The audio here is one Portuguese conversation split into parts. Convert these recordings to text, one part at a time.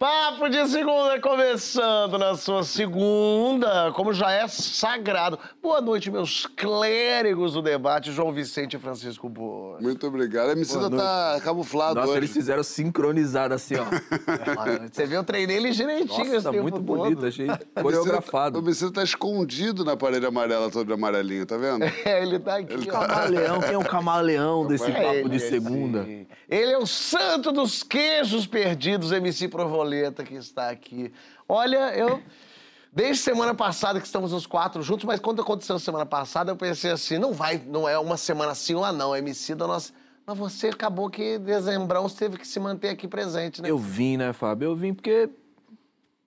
Papo de segunda começando na sua segunda, como já é sagrado. Boa noite, meus clérigos do debate, João Vicente e Francisco Boa. Muito obrigado. A Emicida tá camuflado Nossa, hoje. eles fizeram sincronizado assim, ó. Você viu, eu treinei ele direitinho esse Nossa, tempo muito todo. bonito, achei coreografado. O Emicida tá escondido na parede amarela, todo amarelinho, tá vendo? É, ele tá aqui, ó. Camaleão, quem é o camaleão desse É papo ele, de esse. segunda? Ele é o santo dos queijos perdidos, MC Que está aqui. Olha, eu. Desde semana passada que estamos os quatro juntos, mas quando aconteceu semana passada, eu pensei assim: não vai, não é uma semana sim ou não, MC da nossa. Mas você acabou que dezembrão você teve que se manter aqui presente, né? Eu vim, né, Fábio? Eu vim porque.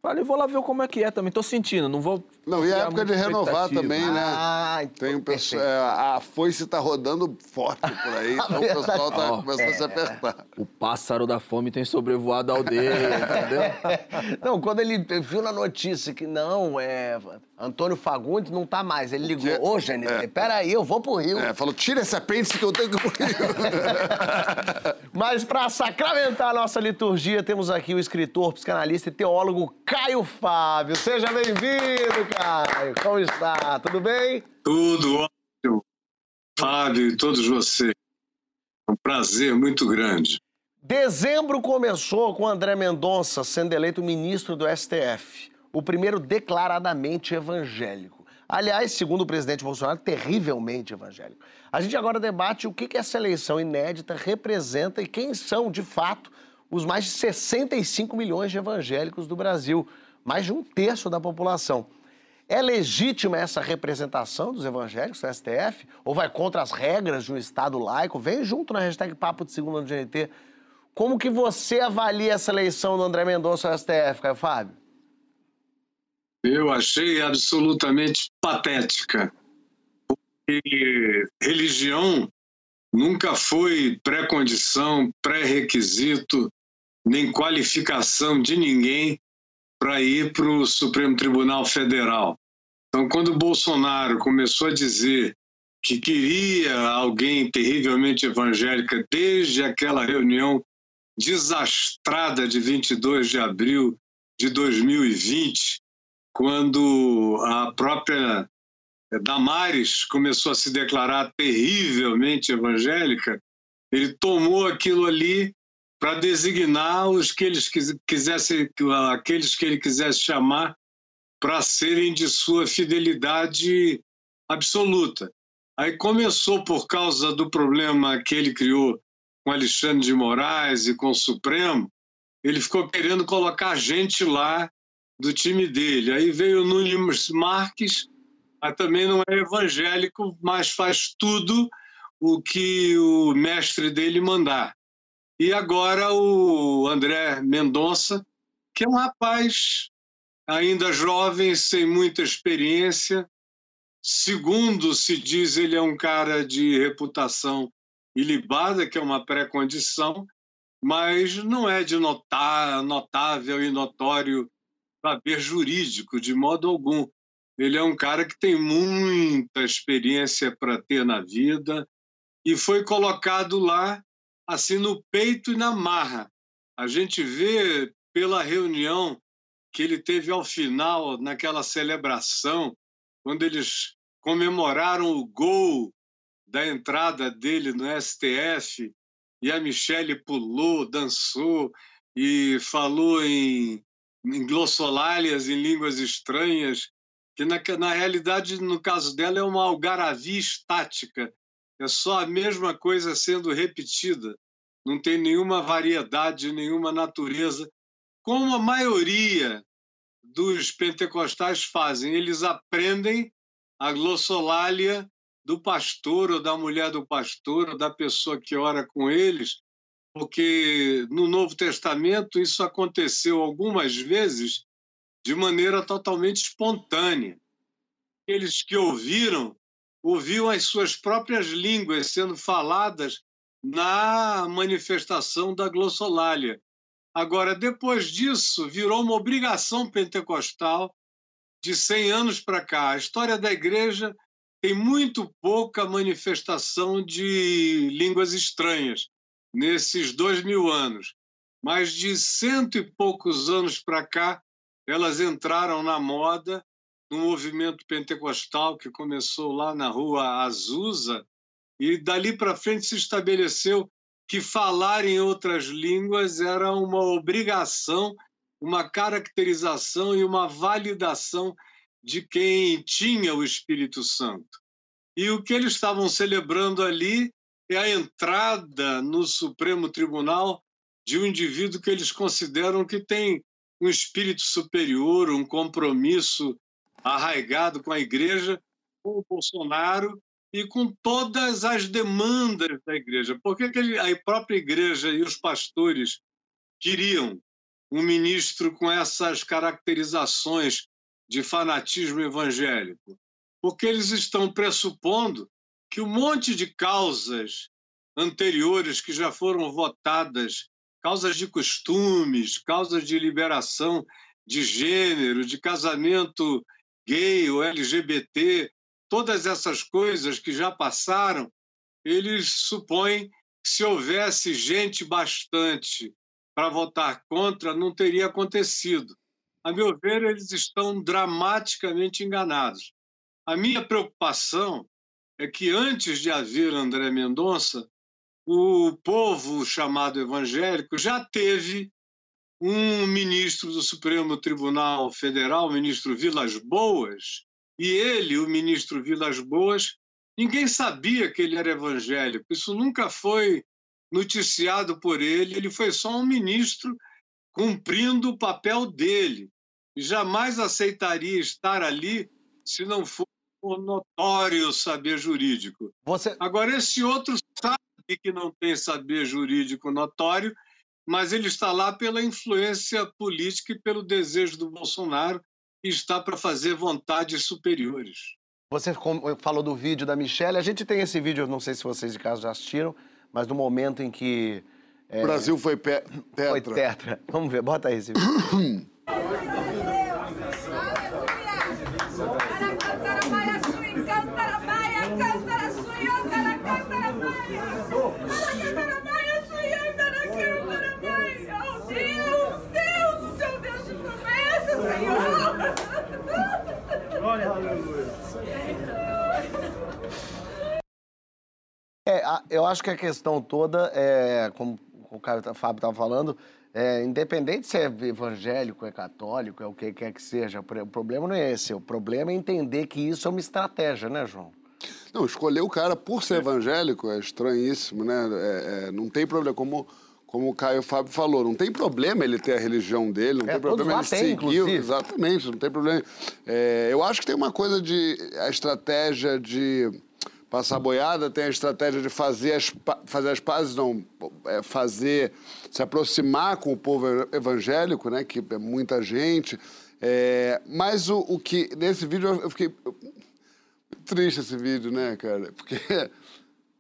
Falei, vou lá ver como é que é também. Tô sentindo, não vou. Não, e a época de renovar também, né? Ah, então, Tem um pessoal, é, a foice tá rodando forte por aí, então o pessoal tá Ó. começando a se apertar. O pássaro da fome tem sobrevoado a aldeia, entendeu? Não, quando ele viu na notícia que não, é. Antônio Fagundes não tá mais. Ele ligou, ô, Janine, peraí, eu vou pro Rio. É, falou, tira esse apêndice que eu tenho que ir pro Rio. Mas para sacramentar a nossa liturgia, temos aqui o escritor, psicanalista e teólogo Caio Fábio. Seja bem-vindo, Caio. Como está? Tudo bem? Tudo ótimo. Fábio e todos vocês. É um prazer muito grande. Dezembro começou com André Mendonça sendo eleito ministro do STF, o primeiro declaradamente evangélico. Aliás, segundo o presidente Bolsonaro, terrivelmente evangélico. A gente agora debate o que que essa eleição inédita representa e quem são, de fato, os mais de 65 milhões de evangélicos do Brasil, mais de um terço da população. É legítima essa representação dos evangélicos no STF? Ou vai contra as regras de um Estado laico? Vem junto na hashtag Papo de Segunda no GNT. Como que você avalia essa eleição do André Mendonça ao STF, Caio Fábio? Eu achei absolutamente patética. Porque religião nunca foi pré-condição, pré-requisito, nem qualificação de ninguém para ir para o Supremo Tribunal Federal. Então, quando Bolsonaro começou a dizer que queria alguém terrivelmente evangélica desde aquela reunião desastrada de 22 de abril de 2020, quando a própria Damares começou a se declarar terrivelmente evangélica, ele tomou aquilo ali para designar os que eles quis- quisessem, aqueles que ele quisesse chamar para serem de sua fidelidade absoluta. Aí começou por causa do problema que ele criou com Alexandre de Moraes e com o Supremo, ele ficou querendo colocar gente lá do time dele. Aí veio o Nunes Marques, mas também não é evangélico, mas faz tudo o que o mestre dele mandar. E agora o André Mendonça, que é um rapaz ainda jovem, sem muita experiência. Segundo se diz, ele é um cara de reputação ilibada, que é uma pré-condição, mas não é de notar, notável e notório saber jurídico, de modo algum. Ele é um cara que tem muita experiência para ter na vida e foi colocado lá assim no peito e na marra. A gente vê pela reunião que ele teve ao final, naquela celebração, quando eles comemoraram o gol da entrada dele no STF, e a Michelle pulou, dançou e falou em, em em línguas estranhas, que na, na realidade, no caso dela, é uma algaravia estática. É só a mesma coisa sendo repetida. Não tem nenhuma variedade, nenhuma natureza, como a maioria dos pentecostais fazem. Eles aprendem a glossolalia do pastor ou da mulher do pastor ou da pessoa que ora com eles, porque no Novo Testamento isso aconteceu algumas vezes de maneira totalmente espontânea. Aqueles que ouviram, ouviam as suas próprias línguas sendo faladas na manifestação da glossolalia. Agora, depois disso, virou uma obrigação pentecostal de 100 anos para cá. A história da igreja tem muito pouca manifestação de línguas estranhas nesses dois mil anos. Mas de cento e poucos anos para cá, elas entraram na moda no movimento pentecostal que começou lá na rua Azusa e dali para frente se estabeleceu que falar em outras línguas era uma obrigação, uma caracterização e uma validação de quem tinha o Espírito Santo. E o que eles estavam celebrando ali é a entrada no Supremo Tribunal de um indivíduo que eles consideram que tem um espírito superior, um compromisso arraigado com a igreja, com o Bolsonaro e com todas as demandas da igreja. Por que a própria igreja e os pastores queriam um ministro com essas caracterizações de fanatismo evangélico? Porque eles estão pressupondo que um monte de causas anteriores que já foram votadas causas de costumes, causas de liberação de gênero, de casamento gay ou LGBT, todas essas coisas que já passaram, eles supõem que se houvesse gente bastante para votar contra, não teria acontecido. A meu ver, eles estão dramaticamente enganados. A minha preocupação é que antes de haver André Mendonça, o povo chamado evangélico já teve um ministro do Supremo Tribunal Federal, o ministro Vilas Boas, e ele, o ministro Vilas Boas, ninguém sabia que ele era evangélico. Isso nunca foi noticiado por ele, ele foi só um ministro cumprindo o papel dele. E jamais aceitaria estar ali se não fosse por notório saber jurídico. Você... Agora, esse outro sabe que não tem saber jurídico notório, mas ele está lá pela influência política e pelo desejo do Bolsonaro e está para fazer vontades superiores. Você falou do vídeo da Michelle. A gente tem esse vídeo, não sei se vocês de casa já assistiram, mas no momento em que. É... O Brasil foi pe tetra. Foi tetra. Vamos ver, bota aí esse vídeo. É, eu acho que a questão toda é, como o Caio, Fábio estava falando, é, independente se é evangélico, é católico, é o que quer que seja, o problema não é esse. O problema é entender que isso é uma estratégia, né, João? Não, escolher o cara por ser evangélico é estranhíssimo, né? É, é, não tem problema, como, como o Caio Fábio falou, não tem problema ele ter a religião dele, não é, tem problema ele seguir. Inclusive. Exatamente, não tem problema. É, eu acho que tem uma coisa de. a estratégia de passar boiada, tem a estratégia de fazer as, fazer as pazes, não, é fazer, se aproximar com o povo evangélico, né, que é muita gente. É, mas o, o que, nesse vídeo eu fiquei triste esse vídeo, né, cara? Porque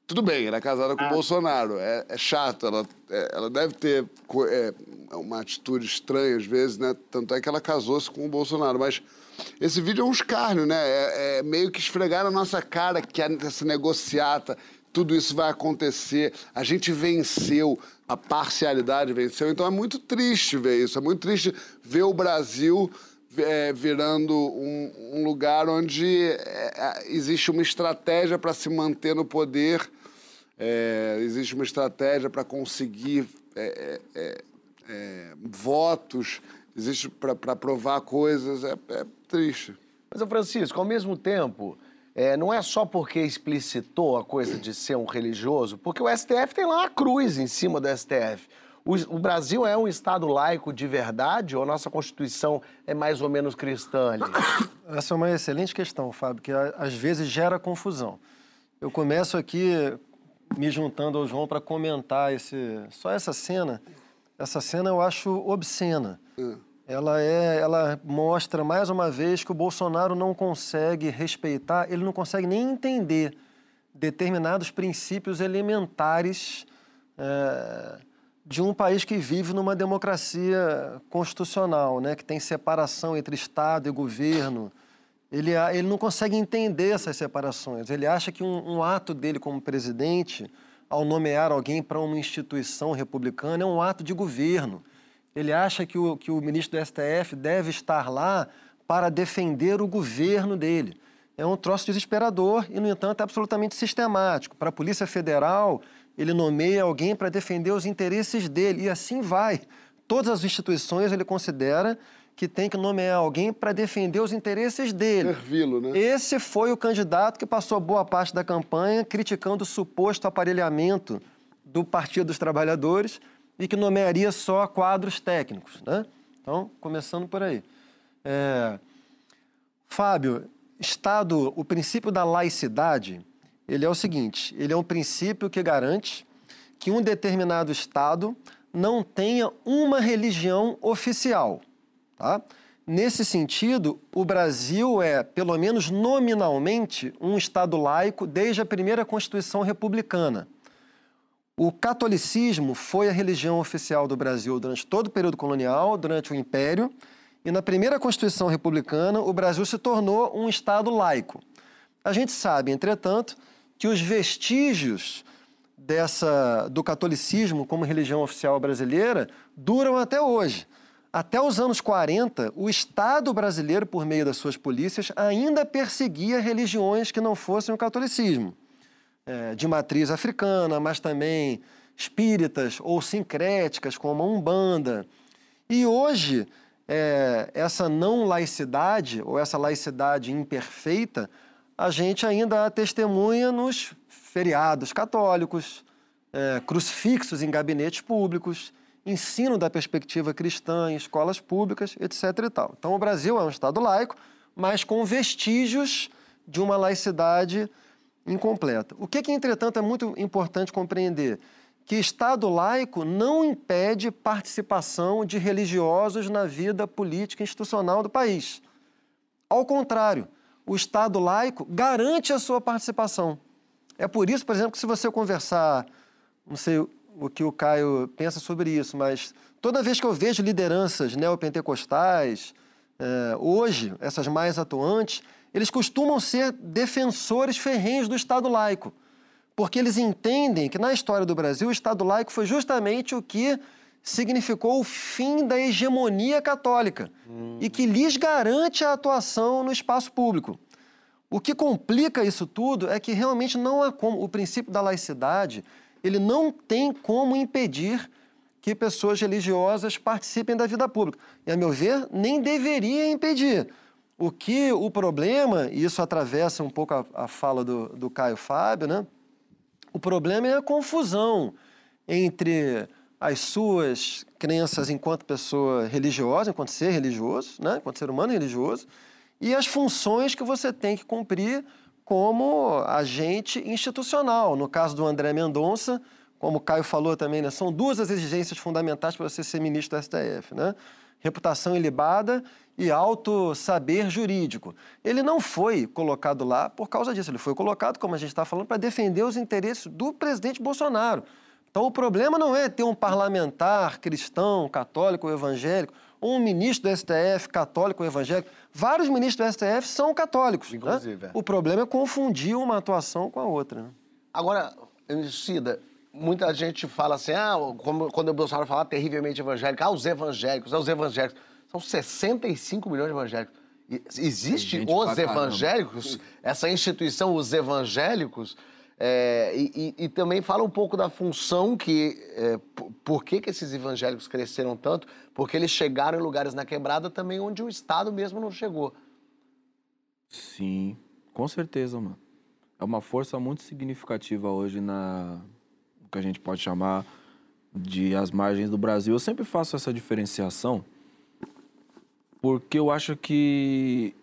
tudo bem, ela é casada com o ah. Bolsonaro, é, é chato, ela, é, ela deve ter é, uma atitude estranha às vezes, né? Tanto é que ela casou-se com o Bolsonaro, mas esse vídeo é um escárnio, né? É, é meio que esfregar na nossa cara que essa negociata, tudo isso vai acontecer, a gente venceu, a parcialidade venceu, então é muito triste ver isso, é muito triste ver o Brasil é, virando um, um, lugar onde é, é existe uma estratégia para se manter no poder, é, existe uma estratégia para conseguir é, é, votos, existe para provar coisas, é, triste. Mas, Francisco, ao mesmo tempo, não é só porque explicitou a coisa de ser um religioso, porque o STF tem lá a cruz em cima do STF. O, Brasil é um Estado laico de verdade ou a nossa Constituição é mais ou menos cristã ali? Essa é uma excelente questão, Fábio, que às vezes gera confusão. Eu começo aqui me juntando ao João para comentar esse, só essa cena. Essa cena eu acho obscena. Hum. Ela, é, ela mostra mais uma vez que o Bolsonaro não consegue respeitar, ele não consegue nem entender determinados princípios elementares. É, de um país que vive numa democracia constitucional, né, que tem separação entre Estado e governo. Ele, ele não consegue entender essas separações. Ele acha que um, um ato dele como presidente, ao nomear alguém para uma instituição republicana, é um ato de governo. Ele acha que o, que o ministro do STF deve estar lá para defender o governo dele. É um troço desesperador e, no entanto, é absolutamente sistemático. Para a Polícia Federal, ele nomeia alguém para defender os interesses dele, e assim vai. Todas as instituições ele considera que tem que nomear alguém para defender os interesses dele. Servi-lo, né? Esse foi o candidato que passou boa parte da campanha criticando o suposto aparelhamento do Partido dos Trabalhadores e que nomearia só quadros técnicos, né? Então, começando por aí. É... Fábio, Estado, o princípio da laicidade, ele é o seguinte, ele é um princípio que garante que um determinado Estado não tenha uma religião oficial. Tá? Nesse sentido, o Brasil é, pelo menos nominalmente, um Estado laico desde a primeira Constituição Republicana. O catolicismo foi a religião oficial do Brasil durante todo o período colonial, durante o Império, e na primeira Constituição Republicana, o Brasil se tornou um Estado laico. A gente sabe, entretanto, que os vestígios dessa, do catolicismo como religião oficial brasileira duram até hoje. Até os anos 40, o Estado brasileiro, por meio das suas polícias, ainda perseguia religiões que não fossem o catolicismo, é, de matriz africana, mas também espíritas ou sincréticas, como a Umbanda. E hoje, é, essa não laicidade, ou essa laicidade imperfeita, a gente ainda testemunha nos feriados católicos, é, crucifixos em gabinetes públicos, ensino da perspectiva cristã em escolas públicas, etc. E tal. Então, o Brasil é um Estado laico, mas com vestígios de uma laicidade incompleta. O que, que, entretanto, é muito importante compreender? Que Estado laico não impede participação de religiosos na vida política e institucional do país. Ao contrário, o Estado laico garante a sua participação. É por isso, por exemplo, que se você conversar, não sei o que o Caio pensa sobre isso, mas toda vez que eu vejo lideranças neopentecostais, é, hoje, essas mais atuantes, eles costumam ser defensores ferrenhos do Estado laico, porque eles entendem que na história do Brasil o Estado laico foi justamente o que significou o fim da hegemonia católica hum. e que lhes garante a atuação no espaço público. O que complica isso tudo é que realmente não há como. O princípio da laicidade, ele não tem como impedir que pessoas religiosas participem da vida pública. E, a meu ver, nem deveria impedir. O que o problema, e isso atravessa um pouco a, a fala do, do Caio Fábio, né? O problema é a confusão entre as suas crenças enquanto pessoa religiosa, enquanto ser religioso, né? enquanto ser humano religioso, e as funções que você tem que cumprir como agente institucional. No caso do André Mendonça, como o Caio falou também, né, são duas as exigências fundamentais para você ser ministro do STF, né? Reputação ilibada e alto saber jurídico. Ele não foi colocado lá por causa disso, ele foi colocado, como a gente está falando, para defender os interesses do presidente Bolsonaro. Então o problema não é ter um parlamentar cristão, católico ou evangélico, ou um ministro do STF católico ou evangélico. Vários ministros do STF são católicos. Né? Inclusive. Né? O problema é confundir uma atuação com a outra. Né? Agora, Cida, muita gente fala assim, ah, como, quando o Bolsonaro fala terrivelmente evangélico, ah, os evangélicos, ah, os evangélicos. São 65 milhões de evangélicos. Existe os evangélicos, essa instituição, os evangélicos, é, e, e, também fala um pouco da função que. É, por que, que esses evangélicos cresceram tanto? Porque eles chegaram em lugares na quebrada também onde o Estado mesmo não chegou. Sim, com certeza, mano. É uma força muito significativa hoje na. o que a gente pode chamar de as margens do Brasil. Eu sempre faço essa diferenciação porque eu acho que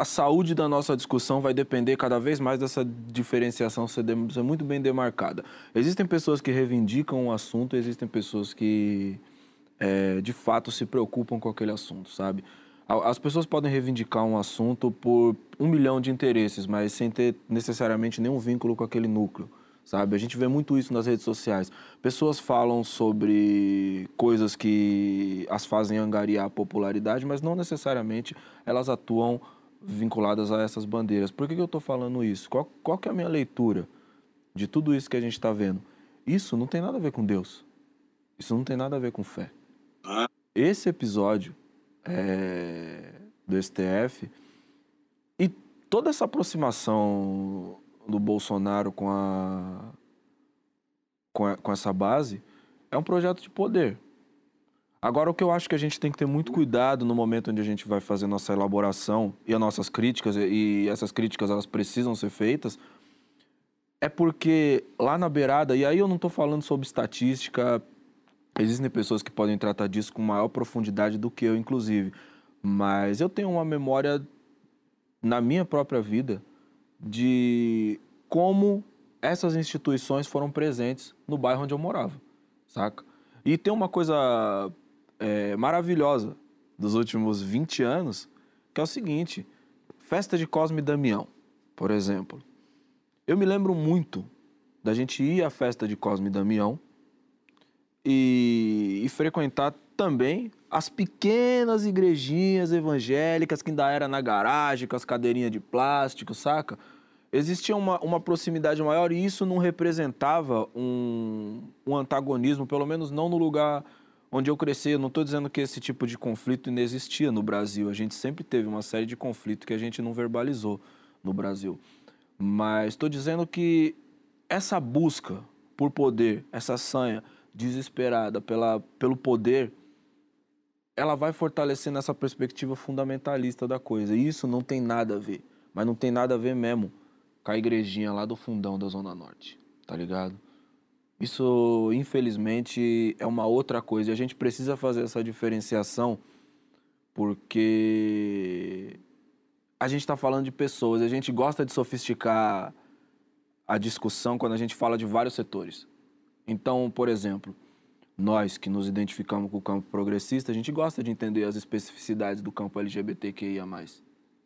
a saúde da nossa discussão vai depender cada vez mais dessa diferenciação ser, ser muito bem demarcada. Existem pessoas que reivindicam o assunto, existem pessoas que é, de fato se preocupam com aquele assunto, sabe? As pessoas podem reivindicar um assunto por um milhão de interesses, mas sem ter necessariamente nenhum vínculo com aquele núcleo, sabe? A gente vê muito isso nas redes sociais. Pessoas falam sobre coisas que as fazem angariar popularidade, mas não necessariamente elas atuam vinculadas a essas bandeiras. Por que, que eu estou falando isso? Qual, qual que é a minha leitura de tudo isso que a gente está vendo? Isso não tem nada a ver com Deus. Isso não tem nada a ver com fé. Esse episódio é, do STF e toda essa aproximação do Bolsonaro com a, com, a, com essa base é um projeto de poder. Agora, o que eu acho que a gente tem que ter muito cuidado no momento onde a gente vai fazer nossa elaboração e as nossas críticas, e essas críticas elas precisam ser feitas, é porque lá na beirada, e aí eu não estou falando sobre estatística, existem pessoas que podem tratar disso com maior profundidade do que eu, inclusive, mas eu tenho uma memória na minha própria vida de como essas instituições foram presentes no bairro onde eu morava, saca? E tem uma coisa é, maravilhosa dos últimos 20 anos, que é o seguinte: festa de Cosme e Damião, por exemplo. Eu me lembro muito da gente ir à festa de Cosme e Damião e, e frequentar também as pequenas igrejinhas evangélicas que ainda era na garagem, com as cadeirinhas de plástico, saca? Existia uma, uma proximidade maior e isso não representava um, um antagonismo, pelo menos não no lugar onde eu cresci, eu não estou dizendo que esse tipo de conflito inexistia no Brasil. A gente sempre teve uma série de conflitos que a gente não verbalizou no Brasil. Mas estou dizendo que essa busca por poder, essa sanha desesperada pela, pelo poder, ela vai fortalecendo essa perspectiva fundamentalista da coisa. E isso não tem nada a ver, mas não tem nada a ver mesmo com a igrejinha lá do fundão da Zona Norte, tá ligado? Isso, infelizmente, é uma outra coisa. E a gente precisa fazer essa diferenciação porque a gente está falando de pessoas. A gente gosta de sofisticar a discussão quando a gente fala de vários setores. Então, por exemplo, nós que nos identificamos com o campo progressista, a gente gosta de entender as especificidades do campo LGBTQIA+,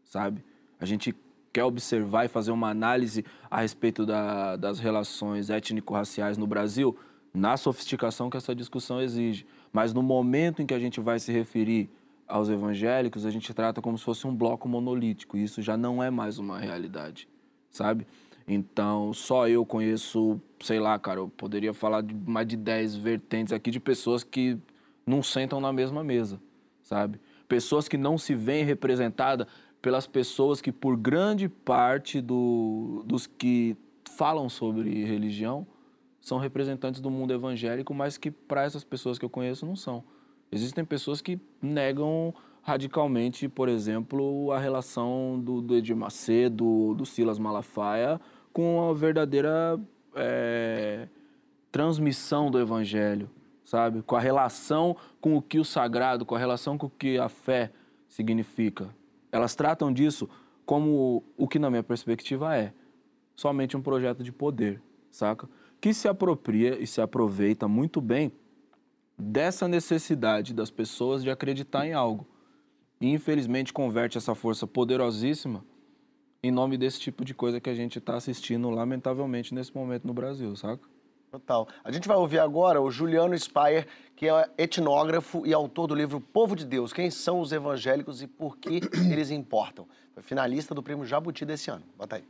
sabe? A gente quer observar e fazer uma análise a respeito da, das relações étnico-raciais no Brasil, na sofisticação que essa discussão exige. Mas no momento em que a gente vai se referir aos evangélicos, a gente trata como se fosse um bloco monolítico. E isso já não é mais uma realidade, sabe? Então, só eu conheço, sei lá, cara, eu poderia falar de mais de 10 vertentes aqui de pessoas que não sentam na mesma mesa, sabe? Pessoas que não se veem representadas pelas pessoas que, por grande parte do, dos que falam sobre religião, são representantes do mundo evangélico, mas que para essas pessoas que eu conheço não são. Existem pessoas que negam radicalmente, por exemplo, a relação do, do Edir Macedo, do Silas Malafaia, com a verdadeira é, transmissão do evangelho, sabe? Com a relação com o que o sagrado, com a relação com o que a fé significa. Elas tratam disso como o que, na minha perspectiva, é somente um projeto de poder, saca? Que se apropria e se aproveita muito bem dessa necessidade das pessoas de acreditar em algo. E, infelizmente, converte essa força poderosíssima em nome desse tipo de coisa que a gente está assistindo, lamentavelmente, nesse momento no Brasil, saca? Total. A gente vai ouvir agora o Juliano Speyer, que é etnógrafo e autor do livro Povo de Deus: Quem são os evangélicos e por que eles importam. Foi finalista do Prêmio Jabuti desse ano. Bota aí.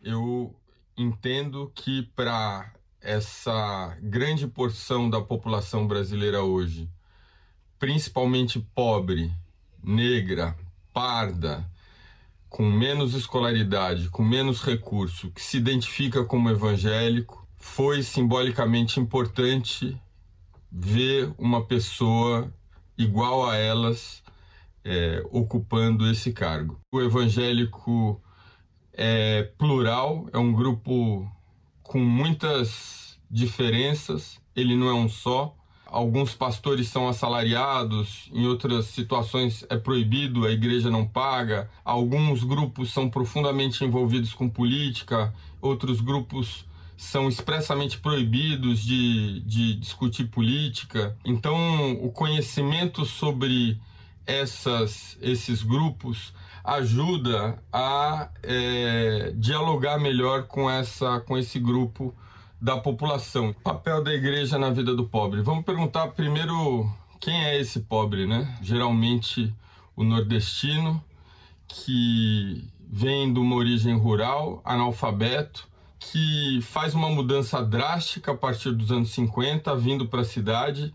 Eu entendo que para essa grande porção da população brasileira hoje, principalmente pobre, negra, parda, com menos escolaridade, com menos recurso, que se identifica como evangélico, foi simbolicamente importante ver uma pessoa igual a elas é, ocupando esse cargo. O evangélico é plural, é um grupo com muitas diferenças, ele não é um só. Alguns pastores são assalariados, em outras situações é proibido, a igreja não paga. Alguns grupos são profundamente envolvidos com política, outros grupos são expressamente proibidos de, de discutir política. Então, o conhecimento sobre essas, esses grupos ajuda a é, dialogar melhor com, essa, com esse grupo da população. Papel da igreja na vida do pobre. Vamos perguntar primeiro quem é esse pobre, né? Geralmente o nordestino que vem de uma origem rural, analfabeto, que faz uma mudança drástica a partir dos anos 50, vindo para a cidade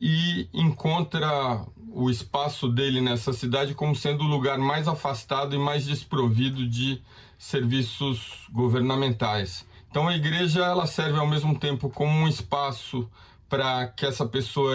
e encontra o espaço dele nessa cidade como sendo o lugar mais afastado e mais desprovido de serviços governamentais. Então a igreja ela serve ao mesmo tempo como um espaço para que essa pessoa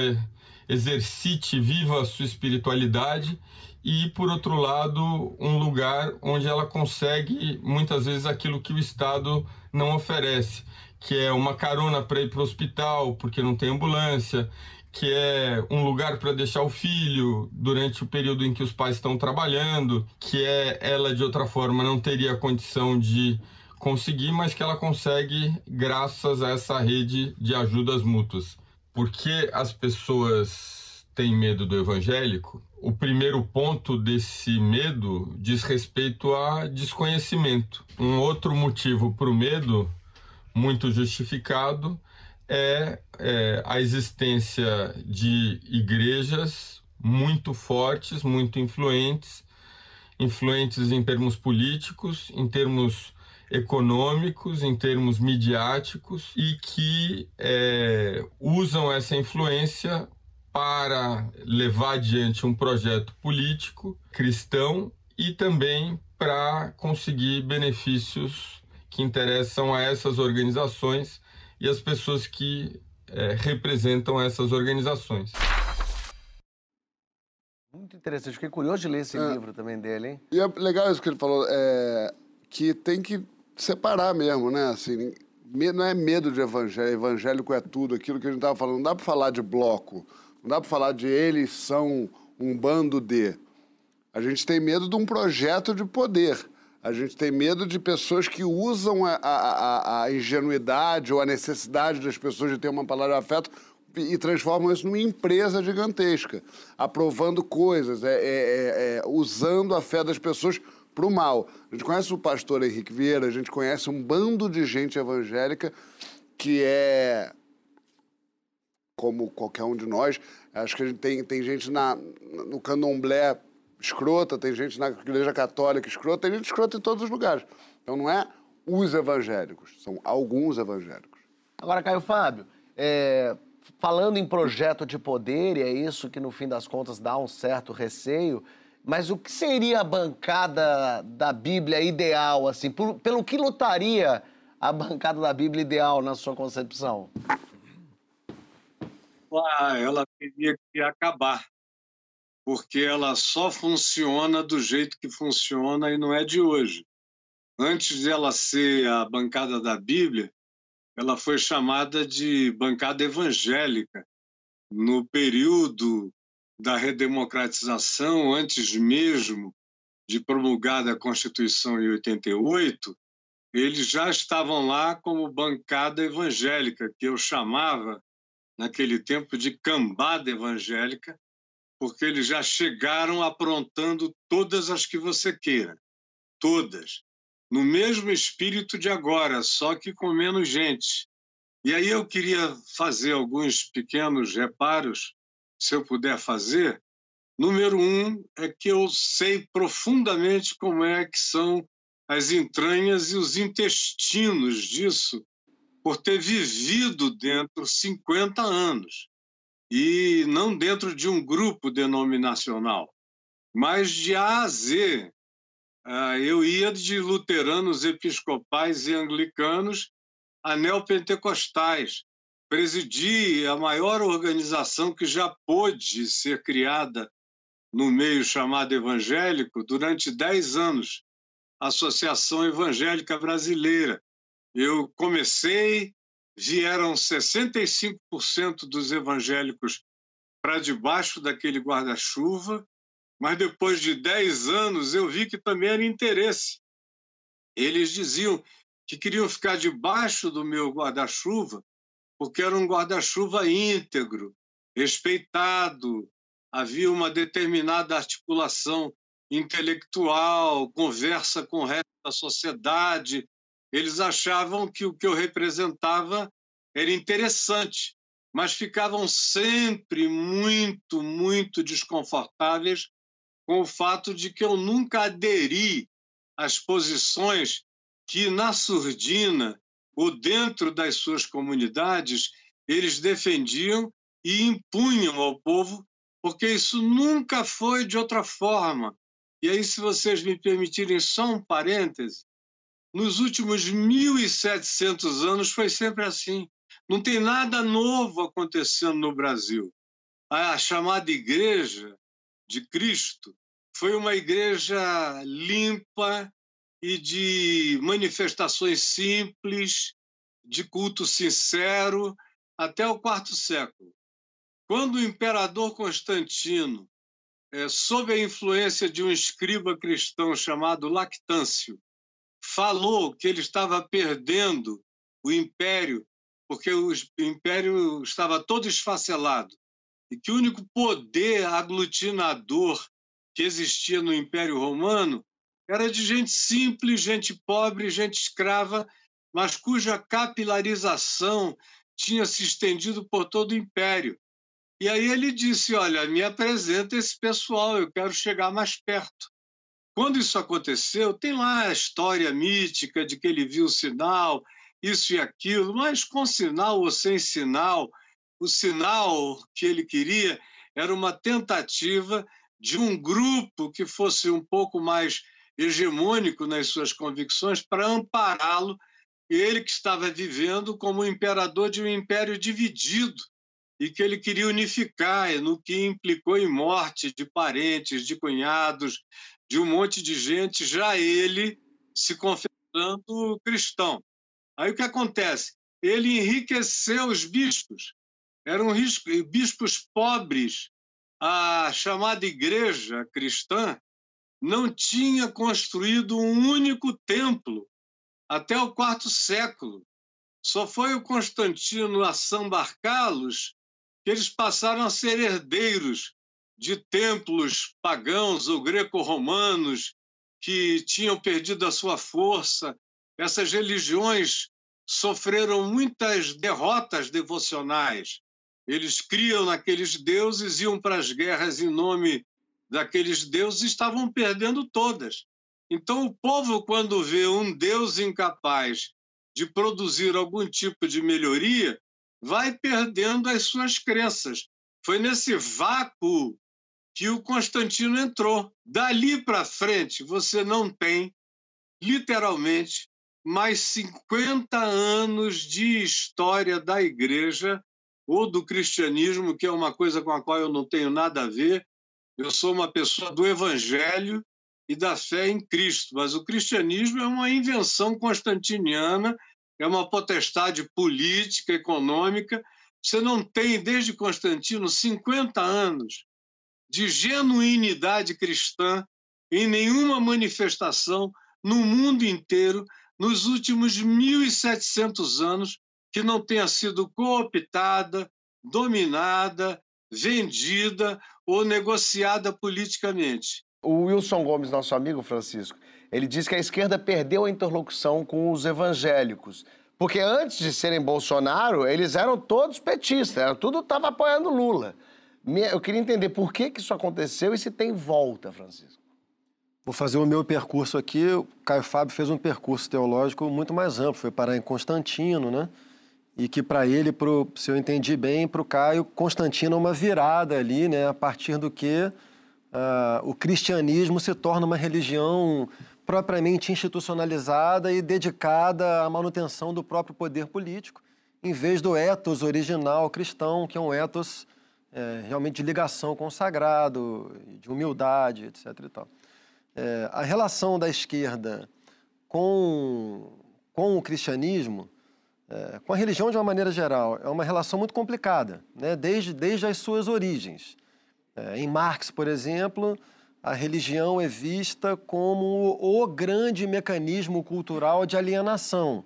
exercite, viva a sua espiritualidade e, por outro lado, um lugar onde ela consegue muitas vezes aquilo que o Estado não oferece, que é uma carona para ir para o hospital porque não tem ambulância, que é um lugar para deixar o filho durante o período em que os pais estão trabalhando, que é ela de outra forma não teria condição de conseguir, mas que ela consegue graças a essa rede de ajudas mútuas. Porque as pessoas têm medo do evangélico? O primeiro ponto desse medo diz respeito a desconhecimento. Um outro motivo para o medo, muito justificado, é, é, a existência de igrejas muito fortes, muito influentes, influentes em termos políticos, em termos econômicos, em termos midiáticos e que é, usam essa influência para levar adiante um projeto político cristão e também para conseguir benefícios que interessam a essas organizações e as pessoas que é, representam essas organizações. Muito interessante. Fiquei curioso de ler esse é, livro também dele, hein? E é legal isso que ele falou, é, que tem que separar mesmo, né? Assim, não é medo de evangelho, evangélico é tudo, aquilo que a gente estava falando. Não dá para falar de bloco. Não dá para falar de eles são um bando de. A gente tem medo de um projeto de poder. A gente tem medo de pessoas que usam a, a, a ingenuidade ou a necessidade das pessoas de ter uma palavra de afeto e transformam isso numa empresa gigantesca, aprovando coisas, é, é, é, é usando a fé das pessoas para o mal. A gente conhece o pastor Henrique Vieira, a gente conhece um bando de gente evangélica que é como qualquer um de nós. Acho que a tem, tem gente na, no candomblé escrota, tem gente na igreja católica escrota, tem gente escrota em todos os lugares. Então não é os evangélicos, são alguns evangélicos. Agora, Caio Fábio, é, falando em projeto de poder, e é isso que no fim das contas dá um certo receio, mas o que seria a bancada da Bíblia ideal, assim? Por, pelo que lutaria a bancada da Bíblia ideal na sua concepção? Ah, ela teria que acabar, porque ela só funciona do jeito que funciona e não é de hoje. Antes de ela ser a bancada da Bíblia, ela foi chamada de bancada evangélica. No período da redemocratização, antes mesmo de promulgada a Constituição em 88, eles já estavam lá como bancada evangélica, que eu chamava naquele tempo de cambada evangélica, porque eles já chegaram aprontando todas as que você queira, todas, no mesmo espírito de agora, só que com menos gente. E aí eu queria fazer alguns pequenos reparos, se eu puder fazer. Número um é que eu sei profundamente como é que são as entranhas e os intestinos disso por ter vivido dentro 50 anos e não dentro de um grupo denominacional, mas de A a Z. Ah, eu ia de luteranos episcopais e anglicanos a neopentecostais. Presidi a maior organização que já pôde ser criada no meio chamado evangélico durante dez anos, a Associação Evangélica Brasileira, eu comecei, vieram 65% dos evangélicos para debaixo daquele guarda-chuva, mas depois de 10 anos eu vi que também era interesse. Eles diziam que queriam ficar debaixo do meu guarda-chuva porque era um guarda-chuva íntegro, respeitado, havia uma determinada articulação intelectual, conversa com o resto da sociedade, eles achavam que o que eu representava era interessante, mas ficavam sempre muito, muito desconfortáveis com o fato de que eu nunca aderi às posições que, na surdina ou dentro das suas comunidades, eles defendiam e impunham ao povo, porque isso nunca foi de outra forma. E aí, se vocês me permitirem só um parêntese, nos últimos 1.700 anos foi sempre assim. Não tem nada novo acontecendo no Brasil. A chamada Igreja de Cristo foi uma igreja limpa e de manifestações simples, de culto sincero, até o quarto século. Quando o imperador Constantino, é, sob a influência de um escriba cristão chamado Lactâncio, falou que ele estava perdendo o império, porque o império estava todo esfacelado, e que o único poder aglutinador que existia no Império Romano era de gente simples, gente pobre, gente escrava, mas cuja capilarização tinha se estendido por todo o império. E aí ele disse: Olha, me apresenta esse pessoal, eu quero chegar mais perto. Quando isso aconteceu, tem lá a história mítica de que ele viu o sinal, isso e aquilo, mas com sinal ou sem sinal, o sinal que ele queria era uma tentativa de um grupo que fosse um pouco mais hegemônico nas suas convicções para ampará-lo, ele que estava vivendo como imperador de um império dividido e que ele queria unificar, no que implicou em morte de parentes, de cunhados, de um monte de gente, já ele se confessando cristão. Aí o que acontece? Ele enriqueceu os bispos, eram bispos pobres. A chamada igreja cristã não tinha construído um único templo até o quarto século. Só foi o Constantino a sambarcá-los que eles passaram a ser herdeiros de templos pagãos ou greco-romanos que tinham perdido a sua força. Essas religiões sofreram muitas derrotas devocionais. Eles criam naqueles deuses, iam para as guerras em nome daqueles deuses e estavam perdendo todas. Então, o povo, quando vê um Deus incapaz de produzir algum tipo de melhoria, vai perdendo as suas crenças. Foi nesse vácuo que o Constantino entrou. Dali para frente, você não tem, literalmente, mais 50 anos de história da igreja ou do cristianismo, que é uma coisa com a qual eu não tenho nada a ver. Eu sou uma pessoa do evangelho e da fé em Cristo, mas o cristianismo é uma invenção constantiniana, é uma potestade política, econômica. Você não tem, desde Constantino, 50 anos de genuinidade cristã em nenhuma manifestação no mundo inteiro nos últimos 1.700 anos que não tenha sido cooptada, dominada, vendida ou negociada politicamente. O Wilson Gomes, nosso amigo Francisco, ele diz que a esquerda perdeu a interlocução com os evangélicos. Porque antes de serem Bolsonaro, eles eram todos petistas, tudo estava apoiando Lula. Eu queria entender por que, que isso aconteceu e se tem volta, Francisco. Vou fazer o meu percurso aqui. O Caio Fábio fez um percurso teológico muito mais amplo, foi parar em Constantino, né? E que para ele, pro, se eu entendi bem, para o Caio, Constantino é uma virada ali, né? A partir do que uh, o cristianismo se torna uma religião propriamente institucionalizada e dedicada à manutenção do próprio poder político, em vez do ethos original cristão, que é um ethos é, realmente de ligação com o sagrado, de humildade, etc. E tal. É, a relação da esquerda com, com o cristianismo, é, com a religião de uma maneira geral, é uma relação muito complicada, né? desde, desde as suas origens. É, em Marx, por exemplo, a religião é vista como o grande mecanismo cultural de alienação.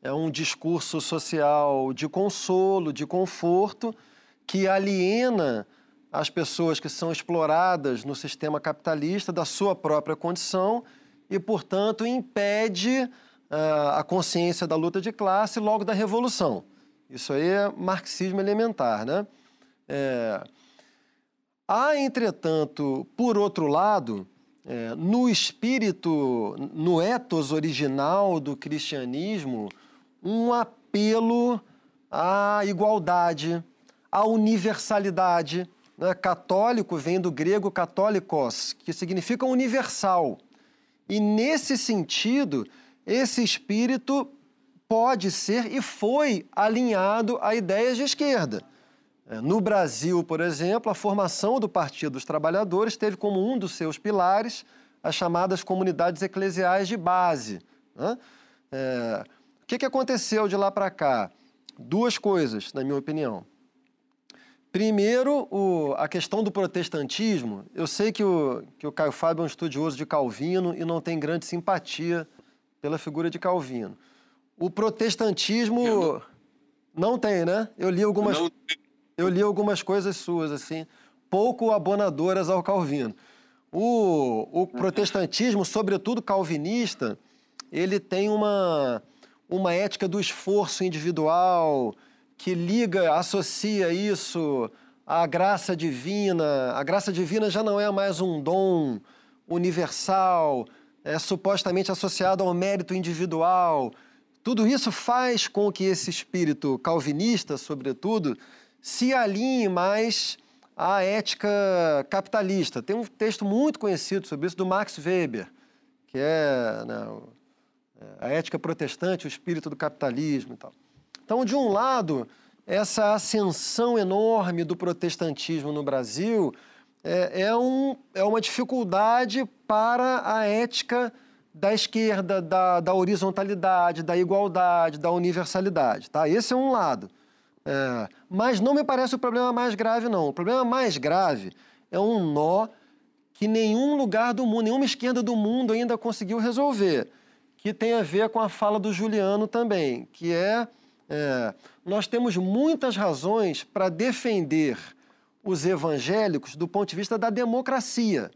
É um discurso social de consolo, de conforto, que aliena as pessoas que são exploradas no sistema capitalista da sua própria condição e, portanto, impede uh, a consciência da luta de classe logo da revolução. Isso aí é marxismo elementar, né? É... Há, entretanto, por outro lado, é, no espírito, no ethos original do cristianismo, um apelo à igualdade, à universalidade. Né? Católico vem do grego católicos, que significa universal. E nesse sentido, esse espírito pode ser e foi alinhado a ideias de esquerda. É, no Brasil, por exemplo, a formação do Partido dos Trabalhadores teve como um dos seus pilares as chamadas comunidades eclesiais de base. Né? É, o que, que aconteceu de lá para cá? Duas coisas, na minha opinião. Primeiro, o, a questão do protestantismo. Eu sei que o, que o Caio Fábio é um estudioso de Calvino e não tem grande simpatia pela figura de Calvino. O protestantismo não... não... tem, né? Eu li algumas. Não eu li algumas coisas suas, assim, pouco abonadoras ao Calvino. O, o protestantismo, sobretudo calvinista, ele tem uma, uma ética do esforço individual que liga, associa isso à graça divina. A graça divina já não é mais um dom universal, é supostamente associado ao mérito individual. Tudo isso faz com que esse espírito calvinista, sobretudo, se alinhe mais à ética capitalista. Tem um texto muito conhecido sobre isso do Max Weber, que é né, a ética protestante, o espírito do capitalismo e tal. Então, de um lado, essa ascensão enorme do protestantismo no Brasil é, é, um, é uma dificuldade para a ética da esquerda, da, da horizontalidade, da igualdade, da universalidade. Tá? Esse é um lado. É, mas não me parece o problema mais grave, não. O problema mais grave é um nó que nenhum lugar do mundo, nenhuma esquerda do mundo ainda conseguiu resolver, que tem a ver com a fala do Juliano também, que é, é nós temos muitas razões para defender os evangélicos do ponto de vista da democracia.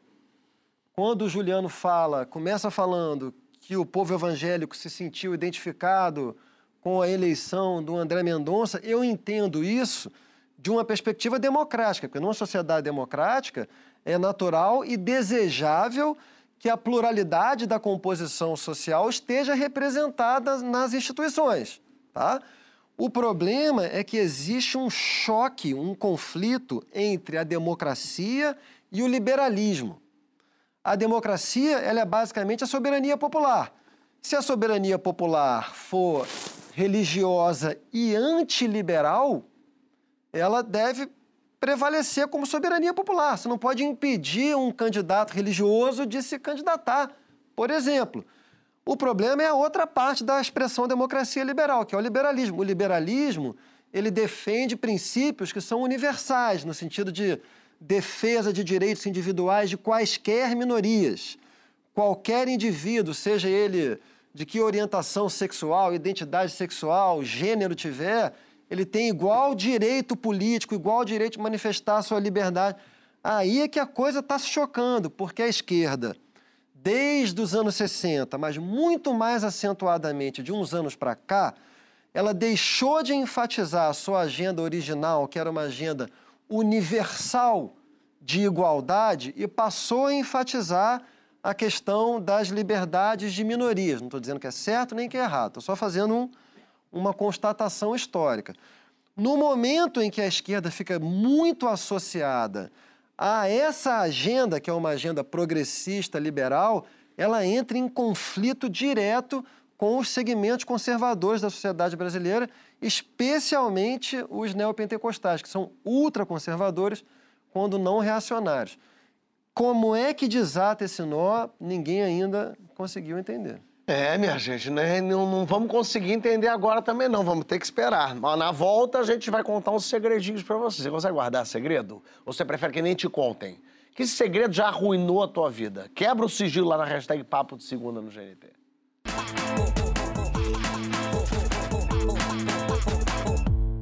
Quando o Juliano fala, começa falando que o povo evangélico se sentiu identificado com a eleição do André Mendonça, eu entendo isso de uma perspectiva democrática, porque numa sociedade democrática é natural e desejável que a pluralidade da composição social esteja representada nas instituições, tá? O problema é que existe um choque, um conflito entre a democracia e o liberalismo. A democracia ela é basicamente a soberania popular. Se a soberania popular for religiosa e antiliberal, ela deve prevalecer como soberania popular. Você não pode impedir um candidato religioso de se candidatar, por exemplo. O problema é a outra parte da expressão democracia liberal, que é o liberalismo. O liberalismo, ele defende princípios que são universais, no sentido de defesa de direitos individuais de quaisquer minorias. Qualquer indivíduo, seja ele de que orientação sexual, identidade sexual, gênero tiver, ele tem igual direito político, igual direito de manifestar a sua liberdade. Aí é que a coisa está se chocando, porque a esquerda, desde os anos 60, mas muito mais acentuadamente de uns anos para cá, ela deixou de enfatizar a sua agenda original, que era uma agenda universal de igualdade, e passou a enfatizar a questão das liberdades de minorias. Não estou dizendo que é certo nem que é errado, estou só fazendo um, uma constatação histórica. No momento em que a esquerda fica muito associada a essa agenda, que é uma agenda progressista, liberal, ela entra em conflito direto com os segmentos conservadores da sociedade brasileira, especialmente os neopentecostais, que são ultraconservadores, quando não reacionários. Como é que desata esse nó, ninguém ainda conseguiu entender. É, minha gente, né? não, não, vamos conseguir entender agora também não, vamos ter que esperar. Mas na volta a gente vai contar uns segredinhos para você. Você consegue guardar segredo? Ou você prefere que nem te contem? Que segredo já arruinou a tua vida? Quebra o sigilo lá na hashtag Papo de Segunda no GNT.